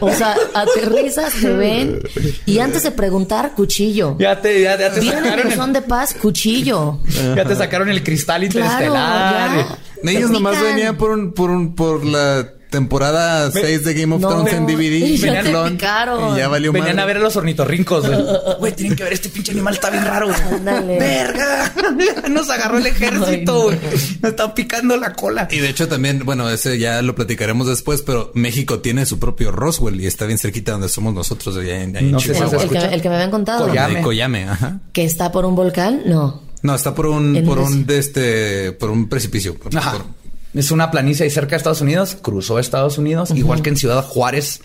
O sea, aterrizas, te ven y antes de preguntar, cuchillo. Ya te, ya, ya te Vienen sacaron el, son de paz, cuchillo. ya te sacaron el cristal Claro, interestelar. ya. Ellos nomás venían por un, por un, por la temporada 6 de Game of No, Thrones en DVD. ya te clon. Y ya valió Venían madre. a ver a los ornitorrincos. güey. Güey, tienen que ver este pinche animal, está bien raro. güey. Verga. Nos agarró el ejército. güey. Nos están picando la cola. Y de hecho también, bueno, ese ya lo platicaremos después, pero México tiene su propio Roswell y está bien cerquita donde somos nosotros, allá en, ahí en No sé si Chihuahua. se El que, escucha? el que me habían contado. Coyame. De Coyame, ajá. Que está por un volcán, no. No, está por un, por un un, de este, por un precipicio. por- Ajá. por- Es una planicie ahí cerca de Estados Unidos, cruzó Estados Unidos, igual que en Ciudad Juárez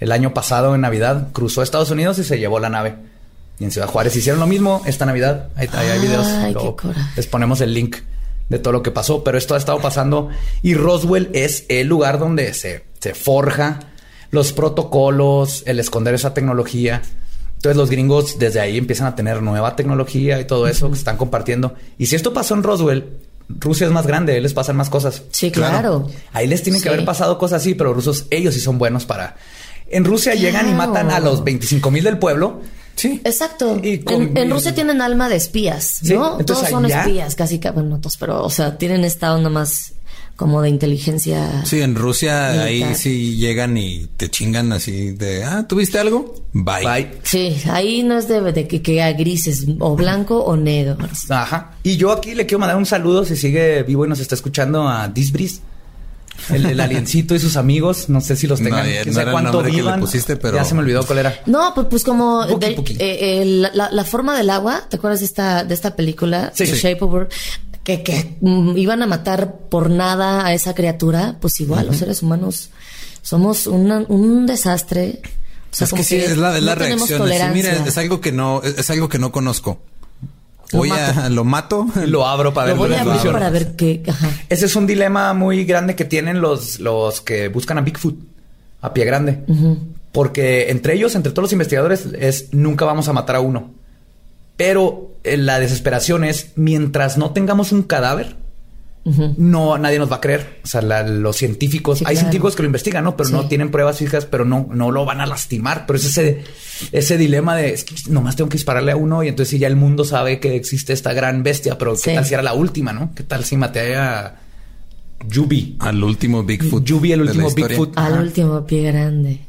el año pasado en Navidad, cruzó Estados Unidos y se llevó la nave. Y en Ciudad Juárez hicieron lo mismo esta Navidad. Ahí, ahí hay videos. Ay, Luego qué coraje. les ponemos el link de todo lo que pasó, pero esto ha estado pasando y Roswell es el lugar donde se, se forja los protocolos, el esconder esa tecnología. Entonces los gringos desde ahí empiezan a tener nueva tecnología y todo eso que están compartiendo. Y si esto pasó en Roswell, Rusia es más grande, ahí les pasan más cosas. Sí, claro. Ahí les tienen que haber pasado cosas así, pero rusos, ellos sí son buenos para... En Rusia llegan y matan a los 25 mil del pueblo. Sí. Exacto. Y con- en, en Rusia tienen alma de espías, Sí, ¿no? entonces Todos son allá- espías, casi, ca- bueno, no todos, pero, o sea, tienen esta onda más como de inteligencia. Sí, en Rusia ahí sí llegan y te chingan así de, ah, ¿tuviste algo? Bye. Bye. Sí, ahí no es de, de que, que a grises, o blanco o negro. Ajá. Y yo aquí le quiero mandar un saludo si sigue vivo y nos está escuchando a Disbris. El, el aliencito y sus amigos. No sé si los No, tengan. quién no era el cuánto nombre que le vivan. pusiste, pero- Ya se me olvidó cuál era. No, pues, pues como Puki, Puki. eh, eh, la, la- la forma del agua, ¿te acuerdas de esta, de esta película? Sí. The Sí. Shape of Water? Que, que mm, iban a matar por nada a esa criatura, pues igual, los seres humanos somos una- un desastre. O sea, es que sí, es la, es la no tenemos reacción. Es, tolerancia. mira, es algo que no, es, es algo que no conozco. Voy a, lo mato. Lo abro para Lo ver voy la a abrir para ver qué. Ajá. Ese es un dilema muy grande que tienen los, los que buscan a Bigfoot, a pie grande. Porque entre ellos, entre todos los investigadores, es nunca vamos a matar a uno. Pero eh, la desesperación es, mientras no tengamos un cadáver, no nadie nos va a creer. O sea, la- los científicos, Sí, hay claro. científicos que lo investigan, ¿no? Pero Sí. no tienen pruebas fijas, pero no, no lo van a lastimar. Pero es ese, ese dilema de es que nomás tengo que dispararle a uno y entonces si ya el mundo sabe que existe esta gran bestia, pero Sí. qué tal si era la última, ¿no? ¿Qué tal si maté a Yubi? Al último Bigfoot. Yubi, el último. Bigfoot. Al Ajá. último pie grande.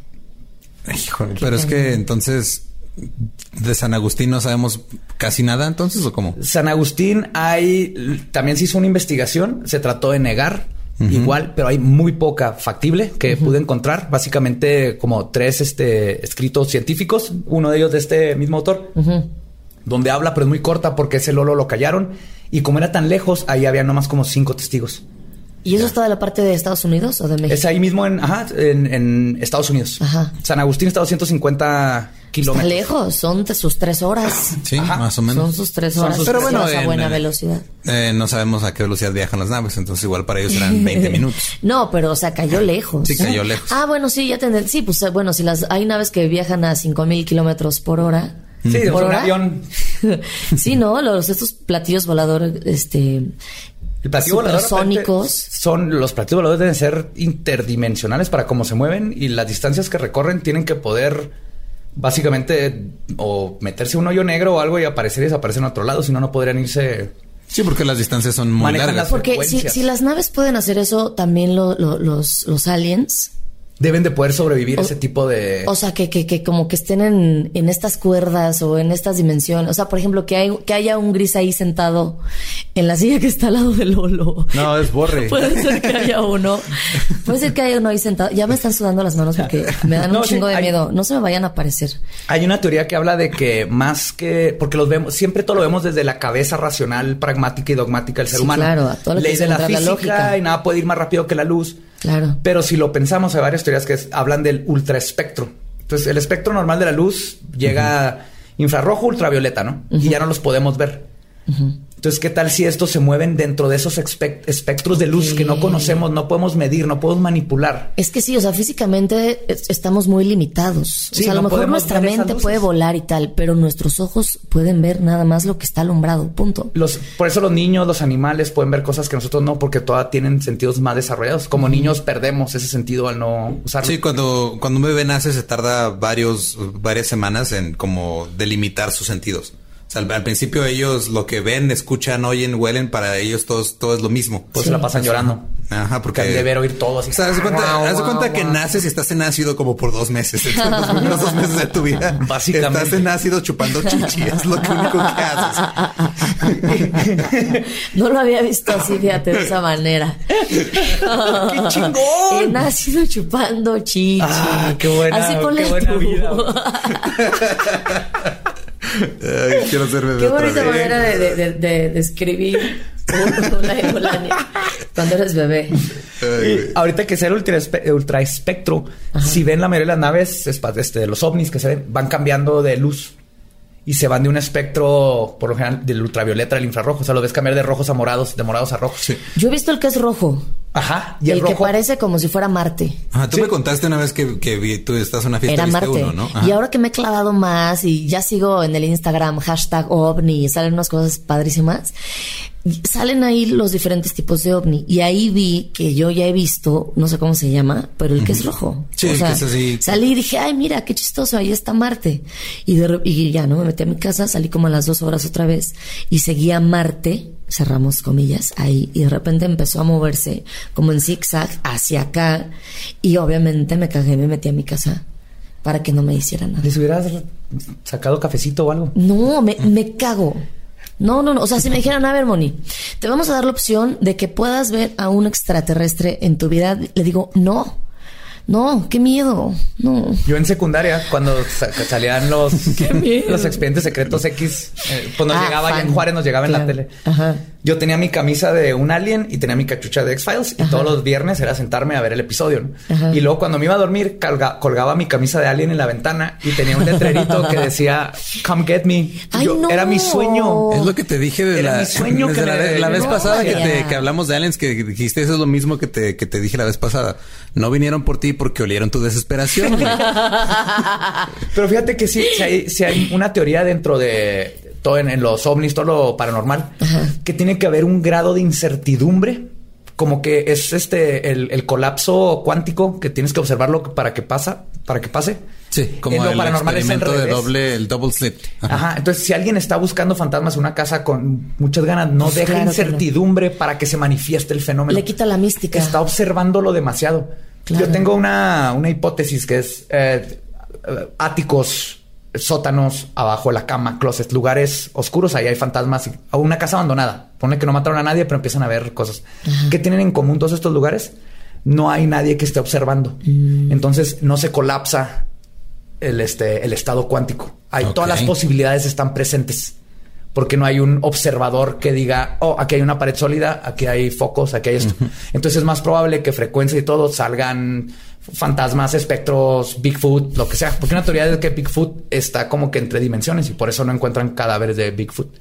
Híjole, pero es que entonces de San Agustín no sabemos casi nada entonces o cómo? San Agustín hay también se hizo una investigación, se trató de negar igual, pero hay muy poca factible que pude encontrar, básicamente como tres este escritos científicos, uno de ellos de este mismo autor, donde habla pero es muy corta porque ese Lolo lo callaron y como era tan lejos, ahí había nomás como cinco testigos. ¿Y eso está de la parte de Estados Unidos o de México? Es ahí mismo en, ajá, en, en Estados Unidos. Ajá. San Agustín está a 250 Está kilómetros. lejos, son de sus tres horas. Sí, Ajá. más o menos. Son sus tres horas. sus Pero Pero bueno, a en- buena en- velocidad. Eh, no sabemos a qué velocidad viajan las naves, entonces igual para ellos serán 20 minutos. No, pero o sea, cayó lejos. Sí, cayó lejos. Ah, bueno, sí, ya tendré. Sí, pues eh, bueno, si las hay naves que viajan a 5000 kilómetros por hora. Sí, de por un hora. avión. sí, no, los estos platillos voladores, este. El platillo volador son los platillos voladores deben ser interdimensionales para cómo se mueven y las distancias que recorren tienen que poder básicamente o meterse a un hoyo negro o algo y aparecer y desaparecer en otro lado, si no no podrían irse. Sí, porque las distancias son muy Manejan largas. las- Porque si, frecuencias. si las naves pueden hacer eso, también lo- lo- los, los aliens. Deben de poder sobrevivir O- ese tipo de. O sea, que, que, que como que estén en, en estas cuerdas o en estas dimensiones. O sea, por ejemplo, que, hay, que haya un gris ahí sentado en la silla que está al lado del Lolo. No, es borre. Puede ser que haya uno. Puede ser que haya uno ahí sentado. Ya me están sudando las manos porque me dan No, un sí, chingo de hay- miedo. No se me vayan a aparecer. Hay una teoría que habla de que más que porque los vemos siempre todo lo vemos desde la cabeza racional, pragmática y dogmática del ser Sí, humano. claro, a todo lo que Ley de la la física lógica. y nada puede ir más rápido que la luz. Claro. Pero si lo pensamos, hay varias teorías que es- hablan del ultraespectro. Entonces, el espectro normal de la luz llega infrarrojo, ultravioleta, ¿no? Y ya no los podemos ver. Entonces, ¿qué tal si estos se mueven dentro de esos espe- espectros de luz que no conocemos, no podemos medir, no podemos manipular? Es que sí, o sea, físicamente es- estamos muy limitados. Sí, o sea, a lo no mejor nuestra mente puede volar y tal, pero nuestros ojos pueden ver nada más lo que está alumbrado. Punto. Los, por eso los niños, los animales pueden ver cosas que nosotros no, porque todavía tienen sentidos más desarrollados. Como niños perdemos ese sentido al no usarlo. Sí, cuando, cuando un bebé nace se tarda varios, varias semanas en como delimitar sus sentidos. Sea, al, al principio ellos lo que ven, escuchan, oyen, huelen, para ellos todos, todo es lo mismo. Pues se la pasan llorando. Ajá, porque... Han de ver oír todo así. O sea, haz de cuenta, Guau, haz cuenta que naces y estás en ácido como por dos meses. Entonces, los primeros dos meses de tu vida Básicamente. estás en ácido chupando chichi. Es lo que único que haces. No lo había visto así, fíjate, de esa manera. ¡Qué chingón! He nacido chupando chichi. Ah, qué buena- Así ponle qué buena tú. vida. Ay, quiero ser bebé Qué otra bonita vez. manera de, de, de, de describir una Eulalia cuando eres bebé. Ay, Ahorita que sea el ultraespe- ultraespectro, si ven la mayoría de las naves, este, los ovnis que se ven, van cambiando de luz. Y se van de un espectro, por lo general, del ultravioleta al infrarrojo. O sea, lo ves cambiar de rojos a morados, de morados a rojos. Sí. Yo he visto el que es rojo. Ajá. Y el el, que parece como si fuera Marte. Ajá, tú me contaste una vez que, que vi- tú estás en una fiesta Era Marte. uno, ¿no? Y ahora que me he clavado más y ya sigo en el Instagram hashtag ovni y salen unas cosas padrísimas, salen ahí los diferentes tipos de ovni. Y ahí vi que yo ya he visto, no sé cómo se llama, pero el que es rojo. Sí, el que es así. Salí y dije, ay, mira, qué chistoso, ahí está Marte. Y, de y ya, ¿no? Me metí a mi casa, salí como a las dos horas otra vez y seguía Marte, cerramos comillas, ahí. Y de repente empezó a moverse como en zigzag hacia acá. Y obviamente me cagué y me metí a mi casa para que no me hiciera nada. ¿Les hubieras sacado cafecito o algo? No, me, me cago. No, no, no. O sea, si me dijeran, a ver, Moni, te vamos a dar la opción de que puedas ver a un extraterrestre en tu vida, le digo, no. No, qué miedo. No. Yo en secundaria, cuando sa- salían los, los expedientes secretos X, eh, pues nos Ah, llegaba en Juárez, nos llegaba en la tele. Ajá. Yo tenía mi camisa de un alien y tenía mi cachucha de X-Files y Ajá. todos los viernes era sentarme a ver el episodio. ¿no? Y luego cuando me iba a dormir colga- colgaba mi camisa de alien en la ventana y tenía un letrerito que decía Come get me. Ay, yo- no. Era mi sueño. Es lo que te dije de Era la, mi sueño que la, me- vez- la vez No, pasada que, te- que hablamos de aliens que dijiste eso es lo mismo que te, que te dije la vez pasada. No vinieron por ti porque olieron tu desesperación. Pero fíjate que sí, si hay, sí hay una teoría dentro de todo en, en los ovnis, todo lo paranormal, que tiene que haber un grado de incertidumbre, como que es este el, el colapso cuántico que tienes que observarlo para que pasa, para que pase. Sí, como lo el paranormal es al experimento de doble, el double slit. Ajá. Ajá. Entonces, si alguien está buscando fantasmas en una casa con muchas ganas, no Pues deja claro que no. incertidumbre para que se manifieste el fenómeno. Le quita la mística. Está observándolo demasiado. Claro. Yo tengo una, una hipótesis que es eh, áticos, sótanos, abajo de la cama, closets, lugares oscuros. Ahí hay fantasmas. O una casa abandonada. Pone que no mataron a nadie, pero empiezan a ver cosas. ¿Qué tienen en común todos estos lugares? No hay nadie que esté observando. Mm. Entonces no se colapsa el, este, el estado cuántico. Hay todas las posibilidades están presentes. Porque no hay un observador que diga, oh, aquí hay una pared sólida, aquí hay focos, aquí hay esto. Entonces es más probable que frecuencia y todo salgan fantasmas, espectros, Bigfoot, lo que sea. Porque una teoría es que Bigfoot está como que entre dimensiones y por eso no encuentran cadáveres de Bigfoot.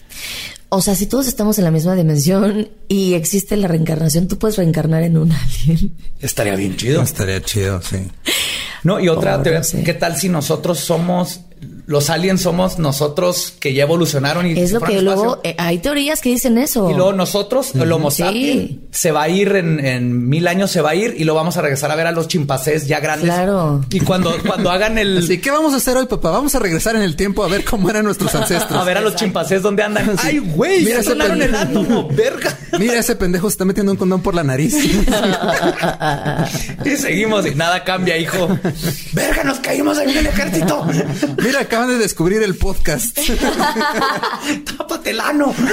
O sea, si todos estamos en la misma dimensión y existe la reencarnación, tú puedes reencarnar en un alien. Estaría bien chido. Estaría chido, sí. No, y otra teoría. ¿qué tal si nosotros somos, los aliens somos nosotros que ya evolucionaron y Es se lo que luego espacio? eh, hay teorías que dicen eso. Y luego nosotros, el Homo Sí. sapiens, se va a ir en, en mil años, se va a ir y lo vamos a regresar a ver a los chimpancés ya grandes. Claro. Y cuando, cuando hagan el. Así, ¿qué vamos a hacer hoy, papá? Vamos a regresar en el tiempo a ver cómo eran nuestros ancestros. A ver a los chimpancés donde andan. Ay, güey, Mira mira, ese sonaron el pendejo. átomo, verga. Mira, ese pendejo se está metiendo un condón por la nariz. Y seguimos y nada cambia, hijo. Verga, nos caímos en el ejército. Mira, acaban de descubrir el podcast. Tápate el ano.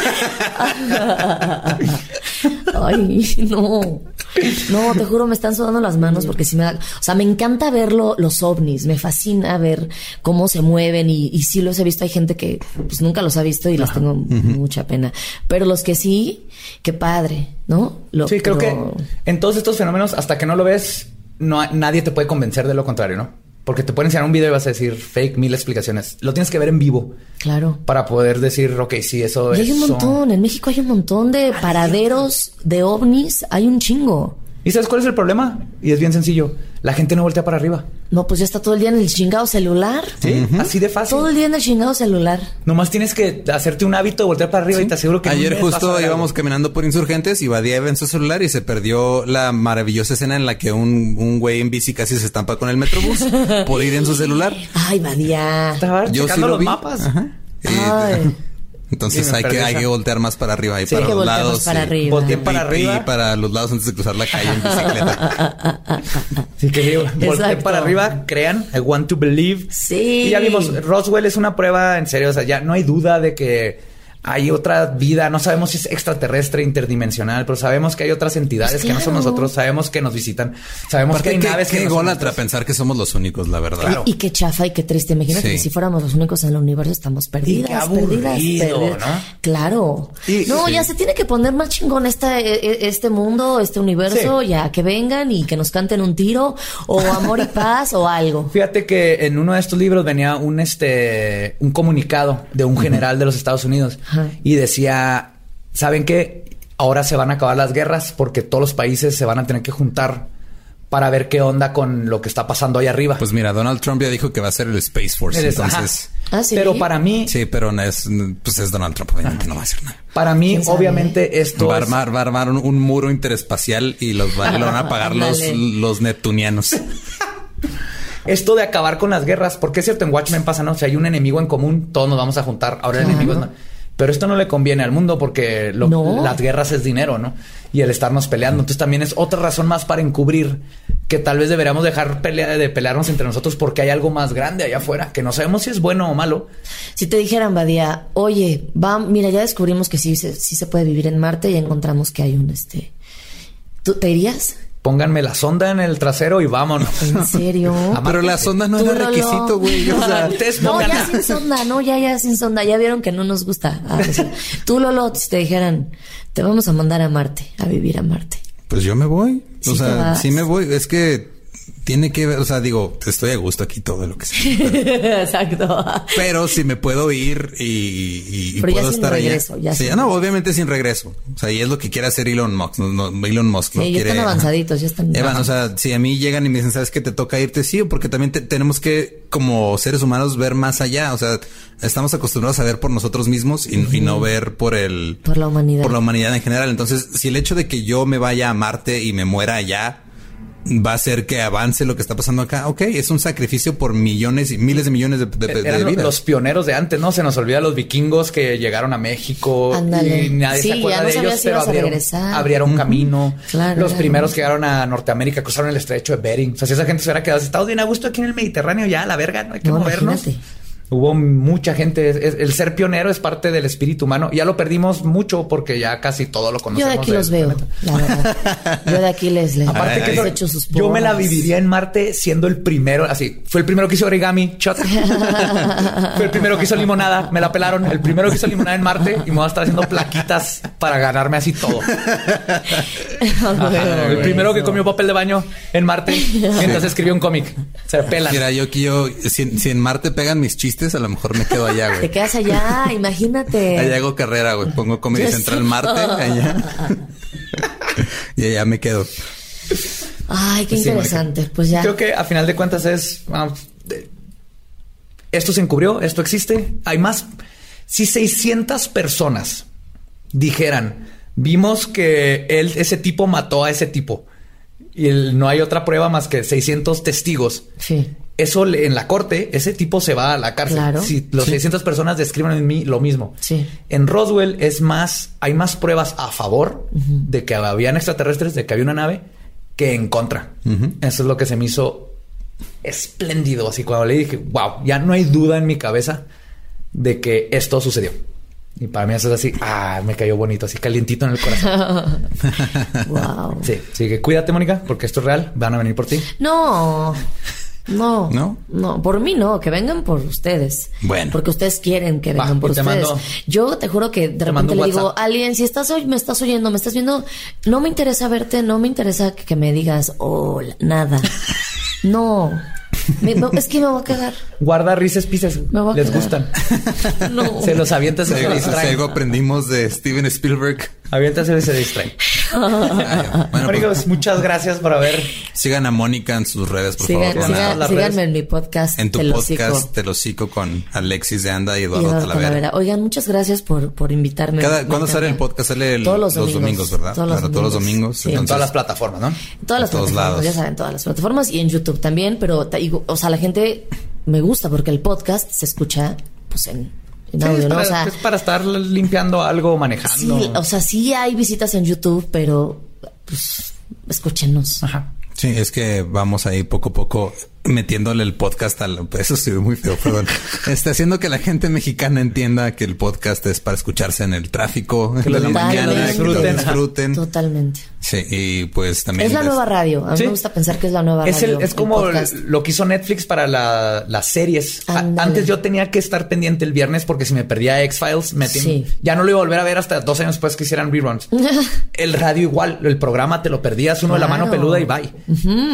Ay, no. No, te juro, me están sudando las manos porque sí me da. O sea, me encanta ver lo- los ovnis. Me fascina ver cómo se mueven y, y sí los he visto. Hay gente que pues nunca los ha visto y les tengo mucha pena. Pero los que sí, qué padre, ¿no? Lo- Sí, creo pero- que en todos estos fenómenos, hasta que no lo ves, no, nadie te puede convencer de lo contrario, ¿no? Porque te pueden enseñar un video y vas a decir fake, mil explicaciones. Lo tienes que ver en vivo Claro. para poder decir, ok, sí, eso Y es. hay un montón. En México hay un montón de paraderos de ovnis. Hay un chingo. ¿Y sabes cuál es el problema? Y es bien sencillo. La gente no voltea para arriba. No, pues ya está todo el día en el chingado celular. Sí, así de fácil. Todo el día en el chingado celular. Nomás tienes que hacerte un hábito de voltear para arriba y te aseguro que Ayer justo íbamos algo. caminando por insurgentes y Badía iba en su celular y se perdió la maravillosa escena en la que un, un güey en bici casi se estampa con el metrobús por ir en su celular. Ay, Badía. Estaba Yo sí checando lo los vi. mapas. Ajá. Y- Ay. Entonces Sí, hay que, hay que voltear más para arriba y Sí, para hay que los voltear más lados. para y- arriba. Y- para y arriba. para los lados antes de cruzar la calle en bicicleta. Así que digo, volteé Exacto. para arriba, crean, I want to believe. Sí. Y ya vimos, Roswell es una prueba en serio, o sea, ya no hay duda de que hay otra vida, no sabemos si es extraterrestre, interdimensional, pero sabemos que hay otras entidades Pues que no son nosotros, sabemos que nos visitan, sabemos Aparte, que hay qué, naves que qué no pensar que somos los únicos, la verdad. Claro. Y qué chafa y qué triste. Imagínate Sí. que si fuéramos los únicos en el universo estamos perdidas, qué aburrido, perdidas, perdidas. ¿no? Claro. Y- no, sí. ya se tiene que poner más chingón esta, e- e- este mundo, este universo, Sí. ya que vengan y que nos canten un tiro o amor y paz o algo. Fíjate que en uno de estos libros venía un este un comunicado de un general de los Estados Unidos Ajá. y decía, ¿saben qué? Ahora se van a acabar las guerras porque todos los países se van a tener que juntar para ver qué onda con lo que está pasando ahí arriba. Pues mira, Donald Trump ya dijo que va a ser el Space Force. Eres- entonces, ajá. Ah, sí. Pero para mí, sí, pero no es, pues es Donald Trump, obviamente no va a hacer nada. para mí, obviamente esto Va a es- armar, va a armar un, un muro interespacial y los va, lo van a pagar los, los neptunianos. esto de acabar con las guerras, porque es cierto, en Watchmen pasa, ¿no? Si hay un enemigo en común, todos nos vamos a juntar. Ahora el Claro. enemigo es... Pero esto no le conviene al mundo porque lo- No. las guerras es dinero, ¿no? Y el estarnos peleando. Entonces también es otra razón más para encubrir que tal vez deberíamos dejar pelea- de pelearnos entre nosotros porque hay algo más grande allá afuera que no sabemos si es bueno o malo. Si te dijeran, Badía, oye, va, mira, ya descubrimos que sí, se- sí se puede vivir en Marte y encontramos que hay un este. ¿Tú te irías? Pónganme la sonda en el trasero y vámonos. ¿En serio? Pero la sonda no era requisito, güey. O sea, no, pongan- ya sin sonda, no, ya, ya sin sonda. Ya vieron que no nos gusta. Ah, sí. Tú, Lolo, si te dijeran, te vamos a mandar a Marte, a vivir a Marte. pues yo me voy. Sí o sea, sí me voy. Es que tiene que ver, o sea, digo, estoy a gusto aquí todo lo que sea. Exacto. Pero si me puedo ir y, Pero ya puedo sin estar regreso, allá. ya Sí, sin no, obviamente sin regreso. O sea, y es lo que quiere hacer Elon Musk. No, no, Elon Musk no Sí, ya quiere. están avanzaditos, ya están. Evan, o sea, si a mí llegan y me dicen, ¿sabes qué te toca irte? Sí, porque también te- tenemos que, como seres humanos, ver más allá. O sea, estamos acostumbrados a ver por nosotros mismos y, y no ver por el... Por la humanidad. Por la humanidad en general. Entonces, si el hecho de que yo me vaya a Marte y me muera allá va a hacer que avance lo que está pasando acá, ok, es un sacrificio por millones y miles de millones de, de, de Eran vidas. los pioneros de antes, ¿no? Se nos olvida los vikingos que llegaron a México Ándale. y nadie Sí, se acuerda ya no de ellos, si pero abrieron, abrieron camino. Claro, los claro. primeros que llegaron a Norteamérica cruzaron el estrecho de Bering. O sea, si esa gente se hubiera quedado, estado bien a gusto aquí en el Mediterráneo, ya, la verga, no hay que No, movernos. imagínate. Hubo mucha gente. es- es- el ser pionero es parte del espíritu humano. Ya lo perdimos mucho porque ya casi todo lo Yo conocemos. de aquí los veo, planeta. la verdad. Yo de aquí les les Aparte que eso- echo sus yo me la viviría en Marte siendo el primero, así, fue el primero que hizo origami, Chuck. fue el primero que hizo limonada, me la pelaron, el primero que hizo limonada en Marte y me voy a estar haciendo plaquitas para ganarme así todo. Ajá, el primero que comió papel de baño en Marte mientras escribió un cómic. Se pelan. Mira, yo yo, si en Marte pegan mis chistes, a lo mejor me quedo allá, Te güey. quedas allá, imagínate. Allá hago carrera, güey. Pongo Comedy Yo Central. Marte, allá. y allá me quedo. Ay, qué Sí, interesante. Pues ya. Creo que a final de cuentas es. ah, esto se encubrió, esto existe. Hay más. Si 600 personas dijeran, vimos que él, ese tipo mató a ese tipo y el- no hay otra prueba más que 600 testigos. Sí. Eso le- en la corte, ese tipo se va a la cárcel. Claro. Si los 600 personas describen en mí lo mismo. Sí. En Roswell es más, hay más pruebas a favor de que habían extraterrestres, de que había una nave, que en contra. Eso es lo que se me hizo espléndido. Así cuando le dije, wow, ya no hay duda en mi cabeza de que esto sucedió. Y para mí eso es así, ah, me cayó bonito, así calientito en el corazón. Wow. sí, así que cuídate, Mónica, porque esto es real, van a venir por ti. No. No. ¿No? No, por mí no, que vengan por ustedes. Bueno. Porque ustedes quieren que Va, vengan por ustedes. mando- Yo te juro que de repente le digo, alguien, si estás hoy, me estás oyendo, me estás viendo, no me interesa verte, no me interesa que, que me digas hola, nada. No. Me- me- es que me voy a cagar. Guarda rises pises, Me voy a les quedar. gustan. No. Se los avientas se algo aprendimos de Steven Spielberg. Avientas y se distraen. Bueno, pues, Amigos, muchas gracias por haber. sigan a Mónica en sus redes, por Sigan- favor. sigan- Con- las síganme redes. en mi podcast. en tu Te podcast. Te lo sigo con Alexis de Anda y Y Eduardo, Eduardo Talavera. Talavera. Oigan, muchas gracias por, por invitarme. Cada- Me ¿Cuándo sale el podcast? Sale el- todos los los domingos, domingos, ¿verdad? Todos los Claro, todos los domingos. domingos. En todas las plataformas, ¿no? En todas las En todos plataformas, lados. ya saben, todas las plataformas y en YouTube también, pero o sea, la gente me gusta porque el podcast se escucha pues en, en Sí, audio, es, ¿no? para, O sea, es para estar limpiando algo, manejando. sí, o sea, sí hay visitas en YouTube, pero pues escúchenos. Ajá. Sí, es que vamos ahí poco a poco metiéndole el podcast al... Eso sí, muy feo, perdón. Está haciendo que la gente mexicana entienda que el podcast es para escucharse en el tráfico Que de lo la mañana, que lo disfruten. disfruten. Totalmente. Sí, y pues también... Es la nueva radio. A mí Sí. me gusta pensar que es la nueva Es, radio. el, es como lo que hizo Netflix para la- las series. Antes yo tenía que estar pendiente el viernes porque si me perdía X-Files, me Sí. ya no lo iba a volver a ver hasta dos años después que hicieran reruns. el radio igual, el programa te lo perdías uno de la mano peluda y bye.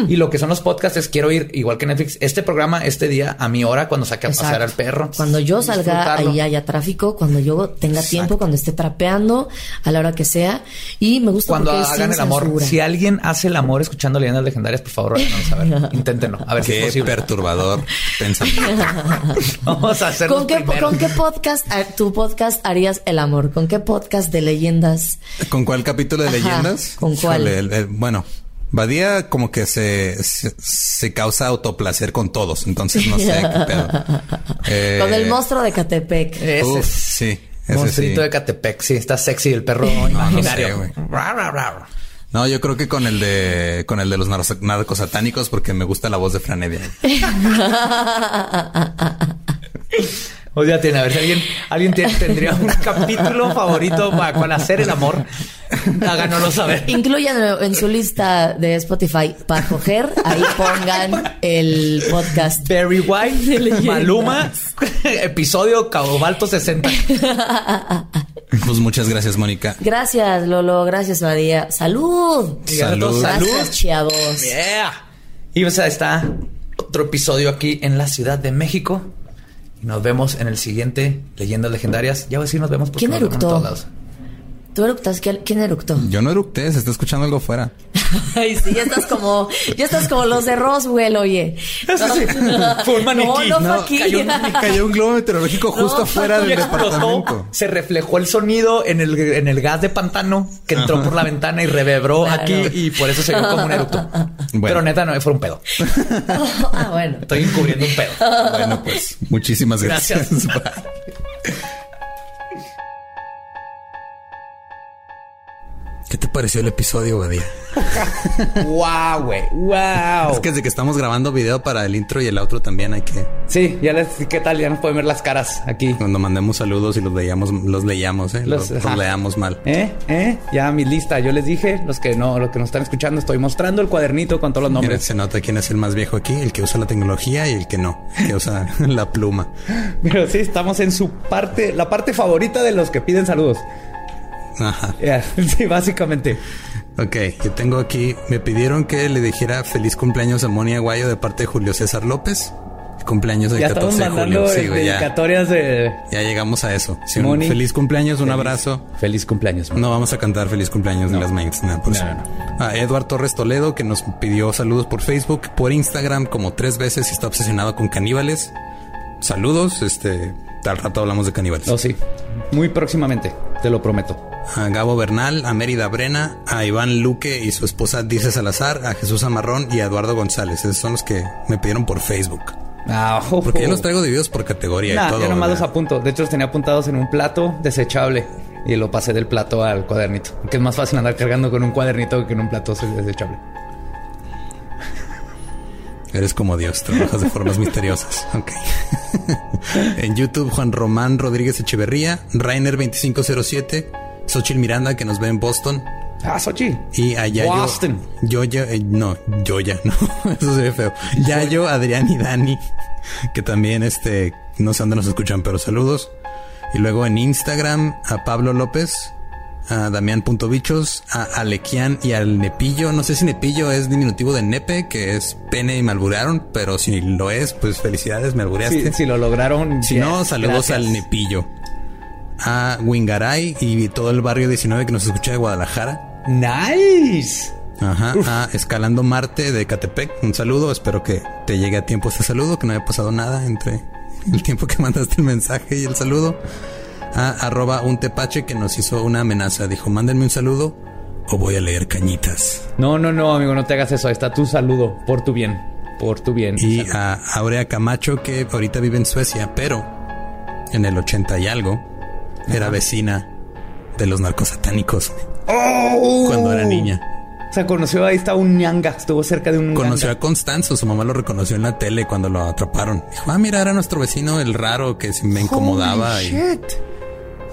Y lo que son los podcasts es quiero ir, igual que Netflix, este programa este día a mi hora cuando saque a pasear al Exacto. perro. Cuando yo salga, ahí haya tráfico, cuando yo tenga tiempo, cuando esté trapeando, a la hora que sea. Y me gusta Cuando hagan el amor. censura. Si alguien hace el amor escuchando leyendas legendarias, por favor, háganos saber. Inténtenlo. A ver si es Qué posible. perturbador pensamiento. Vamos a hacer ¿Con qué, ¿Con qué podcast, eh, tu podcast harías el amor? ¿Con qué podcast de leyendas? ¿Con cuál capítulo de Ajá, leyendas? ¿con cuál? Híjole, el- el- bueno, Badía como que se, se, se causa autoplacer con todos, entonces no sé qué pedo. Eh, Con el monstruo de Catepec. Ese uf, sí, ese Monstruito sí. de Catepec, sí, está sexy el perro no imaginario. sé. No, yo creo que con el de con el de los narcos narcos satánicos porque me gusta la voz de Franevia. O ya tiene, a ver si alguien, alguien tiene- tendría un capítulo favorito para, hacer el amor. Háganoslo saber. Incluyan en su lista de Spotify para coger, ahí pongan el podcast. Barry White. Maluma, episodio Caubalto 60. Pues muchas gracias, Mónica. Gracias, Lolo. Gracias, Badía. ¡Salud! Salud. Gracias, chavos. Yeah. Y o sea, está otro episodio aquí en la Ciudad de México. Y nos vemos en el siguiente Leyendas Legendarias. Ya voy a decir nos vemos porque ¿Quién nos vemos en eructó? todos lados. ¿Tú eructas? ¿Quién eructó? Yo no eructé, se está escuchando algo fuera. Ay, sí, ya estás como, ya estás como los de Roswell, oye. Fue un maniquí. No, no, No, fue aquí. cayó, un, cayó un globo meteorológico justo afuera del explotó, departamento. se reflejó el sonido en el, en el gas de pantano que entró Ajá. por la ventana y reverbró Claro. aquí y por eso se vio como un eructo. Pero neta no fue un pedo. ah, bueno. Estoy encubriendo un pedo. Bueno, pues muchísimas gracias. Gracias. Pareció el episodio, Badía? wow, güey. Wow. Es que desde que estamos grabando video para el intro y el outro también hay que... Sí, ya les, ¿qué tal? Ya nos pueden ver las caras aquí. Cuando mandemos saludos y los leíamos, los leíamos, ¿eh? Los, Los- los ajá. leamos mal. ¿Eh? ¿Eh? Ya mi lista. Yo les dije, los que no, los que nos están escuchando, estoy mostrando el cuadernito con todos los Mira, nombres. se nota quién es el más viejo aquí, el que usa la tecnología y el que no, el que usa la pluma. Pero sí, estamos en su parte, la parte favorita de los que piden saludos. Ajá. Ya, Sí, básicamente. Ok, yo tengo aquí, me pidieron que le dijera feliz cumpleaños a Moni Aguayo de parte de Julio César López. Cumpleaños del Ya estamos 14 de julio. Sí, güey, ya, dedicatorias de ya llegamos a eso. Sí, un Moni. feliz cumpleaños, un abrazo. Feliz cumpleaños. No vamos a cantar feliz cumpleaños de las mains, nada por No, eso. no, no. A Edward Torres Toledo, que nos pidió saludos por Facebook, por Instagram, como tres veces y está obsesionado con caníbales. Saludos, este, al rato hablamos de caníbales. Oh, sí. Muy próximamente, te lo prometo. A Gabo Bernal, a Mérida Brena, a Iván Luque y su esposa Dice Salazar, a Jesús Amarrón y a Eduardo González. Esos son los que me pidieron por Facebook. Ah. Porque yo los traigo divididos por categoría Nah, y todo. yo nomás los apunto. De hecho, los tenía apuntados en un plato desechable. Y lo pasé del plato al cuadernito. Que es más fácil andar cargando con un cuadernito que en un plato desechable. Eres como Dios, trabajas de formas misteriosas. Ok. en YouTube, Juan Román Rodríguez Echeverría, Rainer2507, Xochil Miranda, que nos ve en Boston, Ah, Sochi. y a Yayo. Boston. Yoya, eh, no, Yoya, no, eso se ve feo. Yayo, Adrián y Dani, que también, este, no sé dónde nos escuchan, pero saludos. Y luego en Instagram, a Pablo López, a Damián.bichos, a Alequian y al Nepillo. No sé si Nepillo es diminutivo de Nepe, que es pene y me pero si lo es, pues felicidades, me albureaste. Si, si lo lograron. Si yes, no, saludos gracias. al Nepillo. A Wingaray y todo el barrio 19 que nos escucha de Guadalajara. Nice. Ajá, a Escalando Marte de Catepec. Un saludo. Espero que te llegue a tiempo ese saludo, que no haya pasado nada entre el tiempo que mandaste el mensaje y el saludo. A arroba un tepache que nos hizo una amenaza. Dijo, mándenme un saludo o voy a leer cañitas. No, no, no, amigo, no te hagas eso. Ahí está tu saludo. Por tu bien. Por tu bien. Y Salud. a Aurea Camacho que ahorita vive en Suecia, pero en el 80 y algo era vecina de los narcosatánicos ¡Oh! cuando era niña. O sea, conoció, ahí está un ñanga. Estuvo cerca de un Conoció ñanga. a Constanzo, su mamá lo reconoció en la tele cuando lo atraparon. Dijo, ah, mira, era nuestro vecino, el raro que me incomodaba Holy shit. y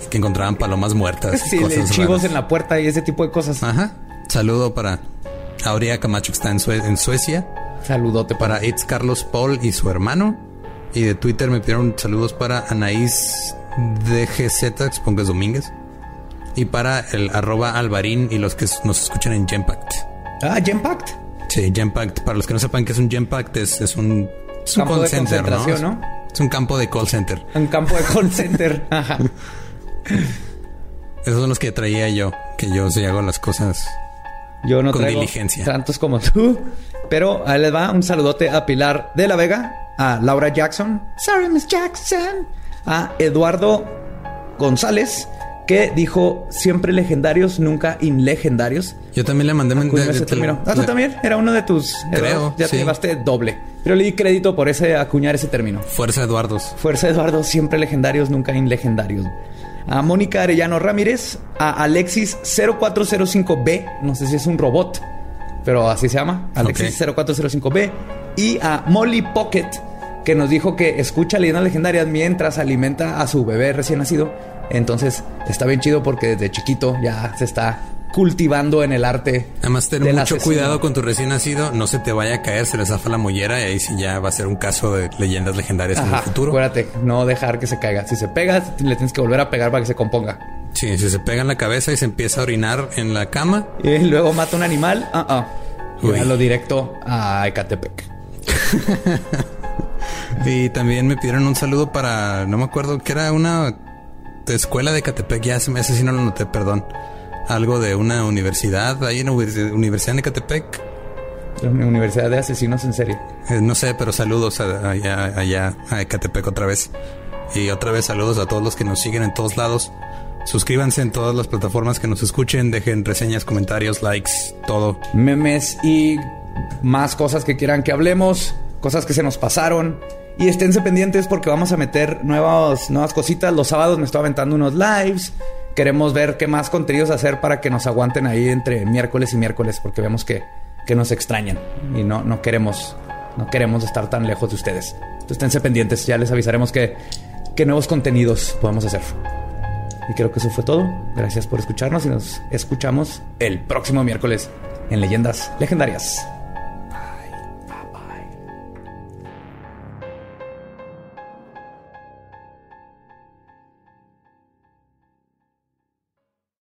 que encontraban palomas muertas. Sí, cosas de chivos raras. en la puerta y ese tipo de cosas. Ajá. Saludo para Aurea Camacho que está en, Sue- en Suecia. Saludote para Para It's Carlos Paul y su hermano. Y de Twitter me pidieron saludos para Anaís DGZ, supongo que es Domínguez. Y para el arroba Alvarín y los que nos escuchan en Gempact. Ah, Gempact. Sí, Gempact. Para los que no sepan qué es un Gempact, es, es un, es un call center, ¿no? Es un campo de call center. Un campo de call center. Ajá. Esos son los que traía yo, que yo sí hago las cosas. Yo no Con traigo diligencia. tantos como tú. Pero ahí les va un saludote a Pilar de la Vega, a Laura Jackson. Sorry, Miss Jackson. A Eduardo González, que dijo siempre legendarios, nunca inlegendarios. Yo también le mandé men- Acuñó de- ese de- término. Ah, tú también. Era uno de tus. Creo, Ya sí. te llevaste doble. Pero le di crédito por ese acuñar ese término. Fuerza Eduardos. Fuerza Eduardo, siempre legendarios, nunca inlegendarios. A Mónica Arellano Ramírez, a Alexis 0405B, no sé si es un robot, pero así se llama, Alexis 0405B, y a Molly Pocket, que nos dijo que escucha leyendas legendarias mientras alimenta a su bebé recién nacido. Entonces está bien chido porque desde chiquito ya se está cultivando en el arte. Además, ten mucho asesino. cuidado con tu recién nacido. No se te vaya a caer, se le zafa la mollera y ahí sí ya va a ser un caso de leyendas legendarias en el futuro. acuérdate, no dejar que se caiga. Si se pega, le tienes que volver a pegar para que se componga. Sí, si se pega en la cabeza y se empieza a orinar en la cama, Y luego mata un animal. Ah, ah. Uy. lo directo a Ecatepec. Y también me pidieron un saludo para, no me acuerdo, que era una escuela de Catepec, ya se me hace si no lo noté, perdón. Algo de una universidad, ahí en la Universidad de Catepec. La Universidad de Asesinos en Serie. Eh, no sé, pero saludos a- allá, allá a Ecatepec otra vez. Y otra vez saludos a todos los que nos siguen en todos lados. Suscríbanse en todas las plataformas que nos escuchen, dejen reseñas, comentarios, likes, todo. memes y más cosas que quieran que hablemos, cosas que se nos pasaron. Y esténse pendientes porque vamos a meter nuevas, nuevas cositas. Los sábados me estoy aventando unos lives. Queremos ver qué más contenidos hacer para que nos aguanten ahí entre miércoles y miércoles porque vemos que, que nos extrañan y no, no queremos no queremos estar tan lejos de ustedes. Entonces esténse pendientes, ya les avisaremos que, qué nuevos contenidos podemos hacer. Y creo que eso fue todo. Gracias por escucharnos y nos escuchamos el próximo miércoles en Leyendas Legendarias.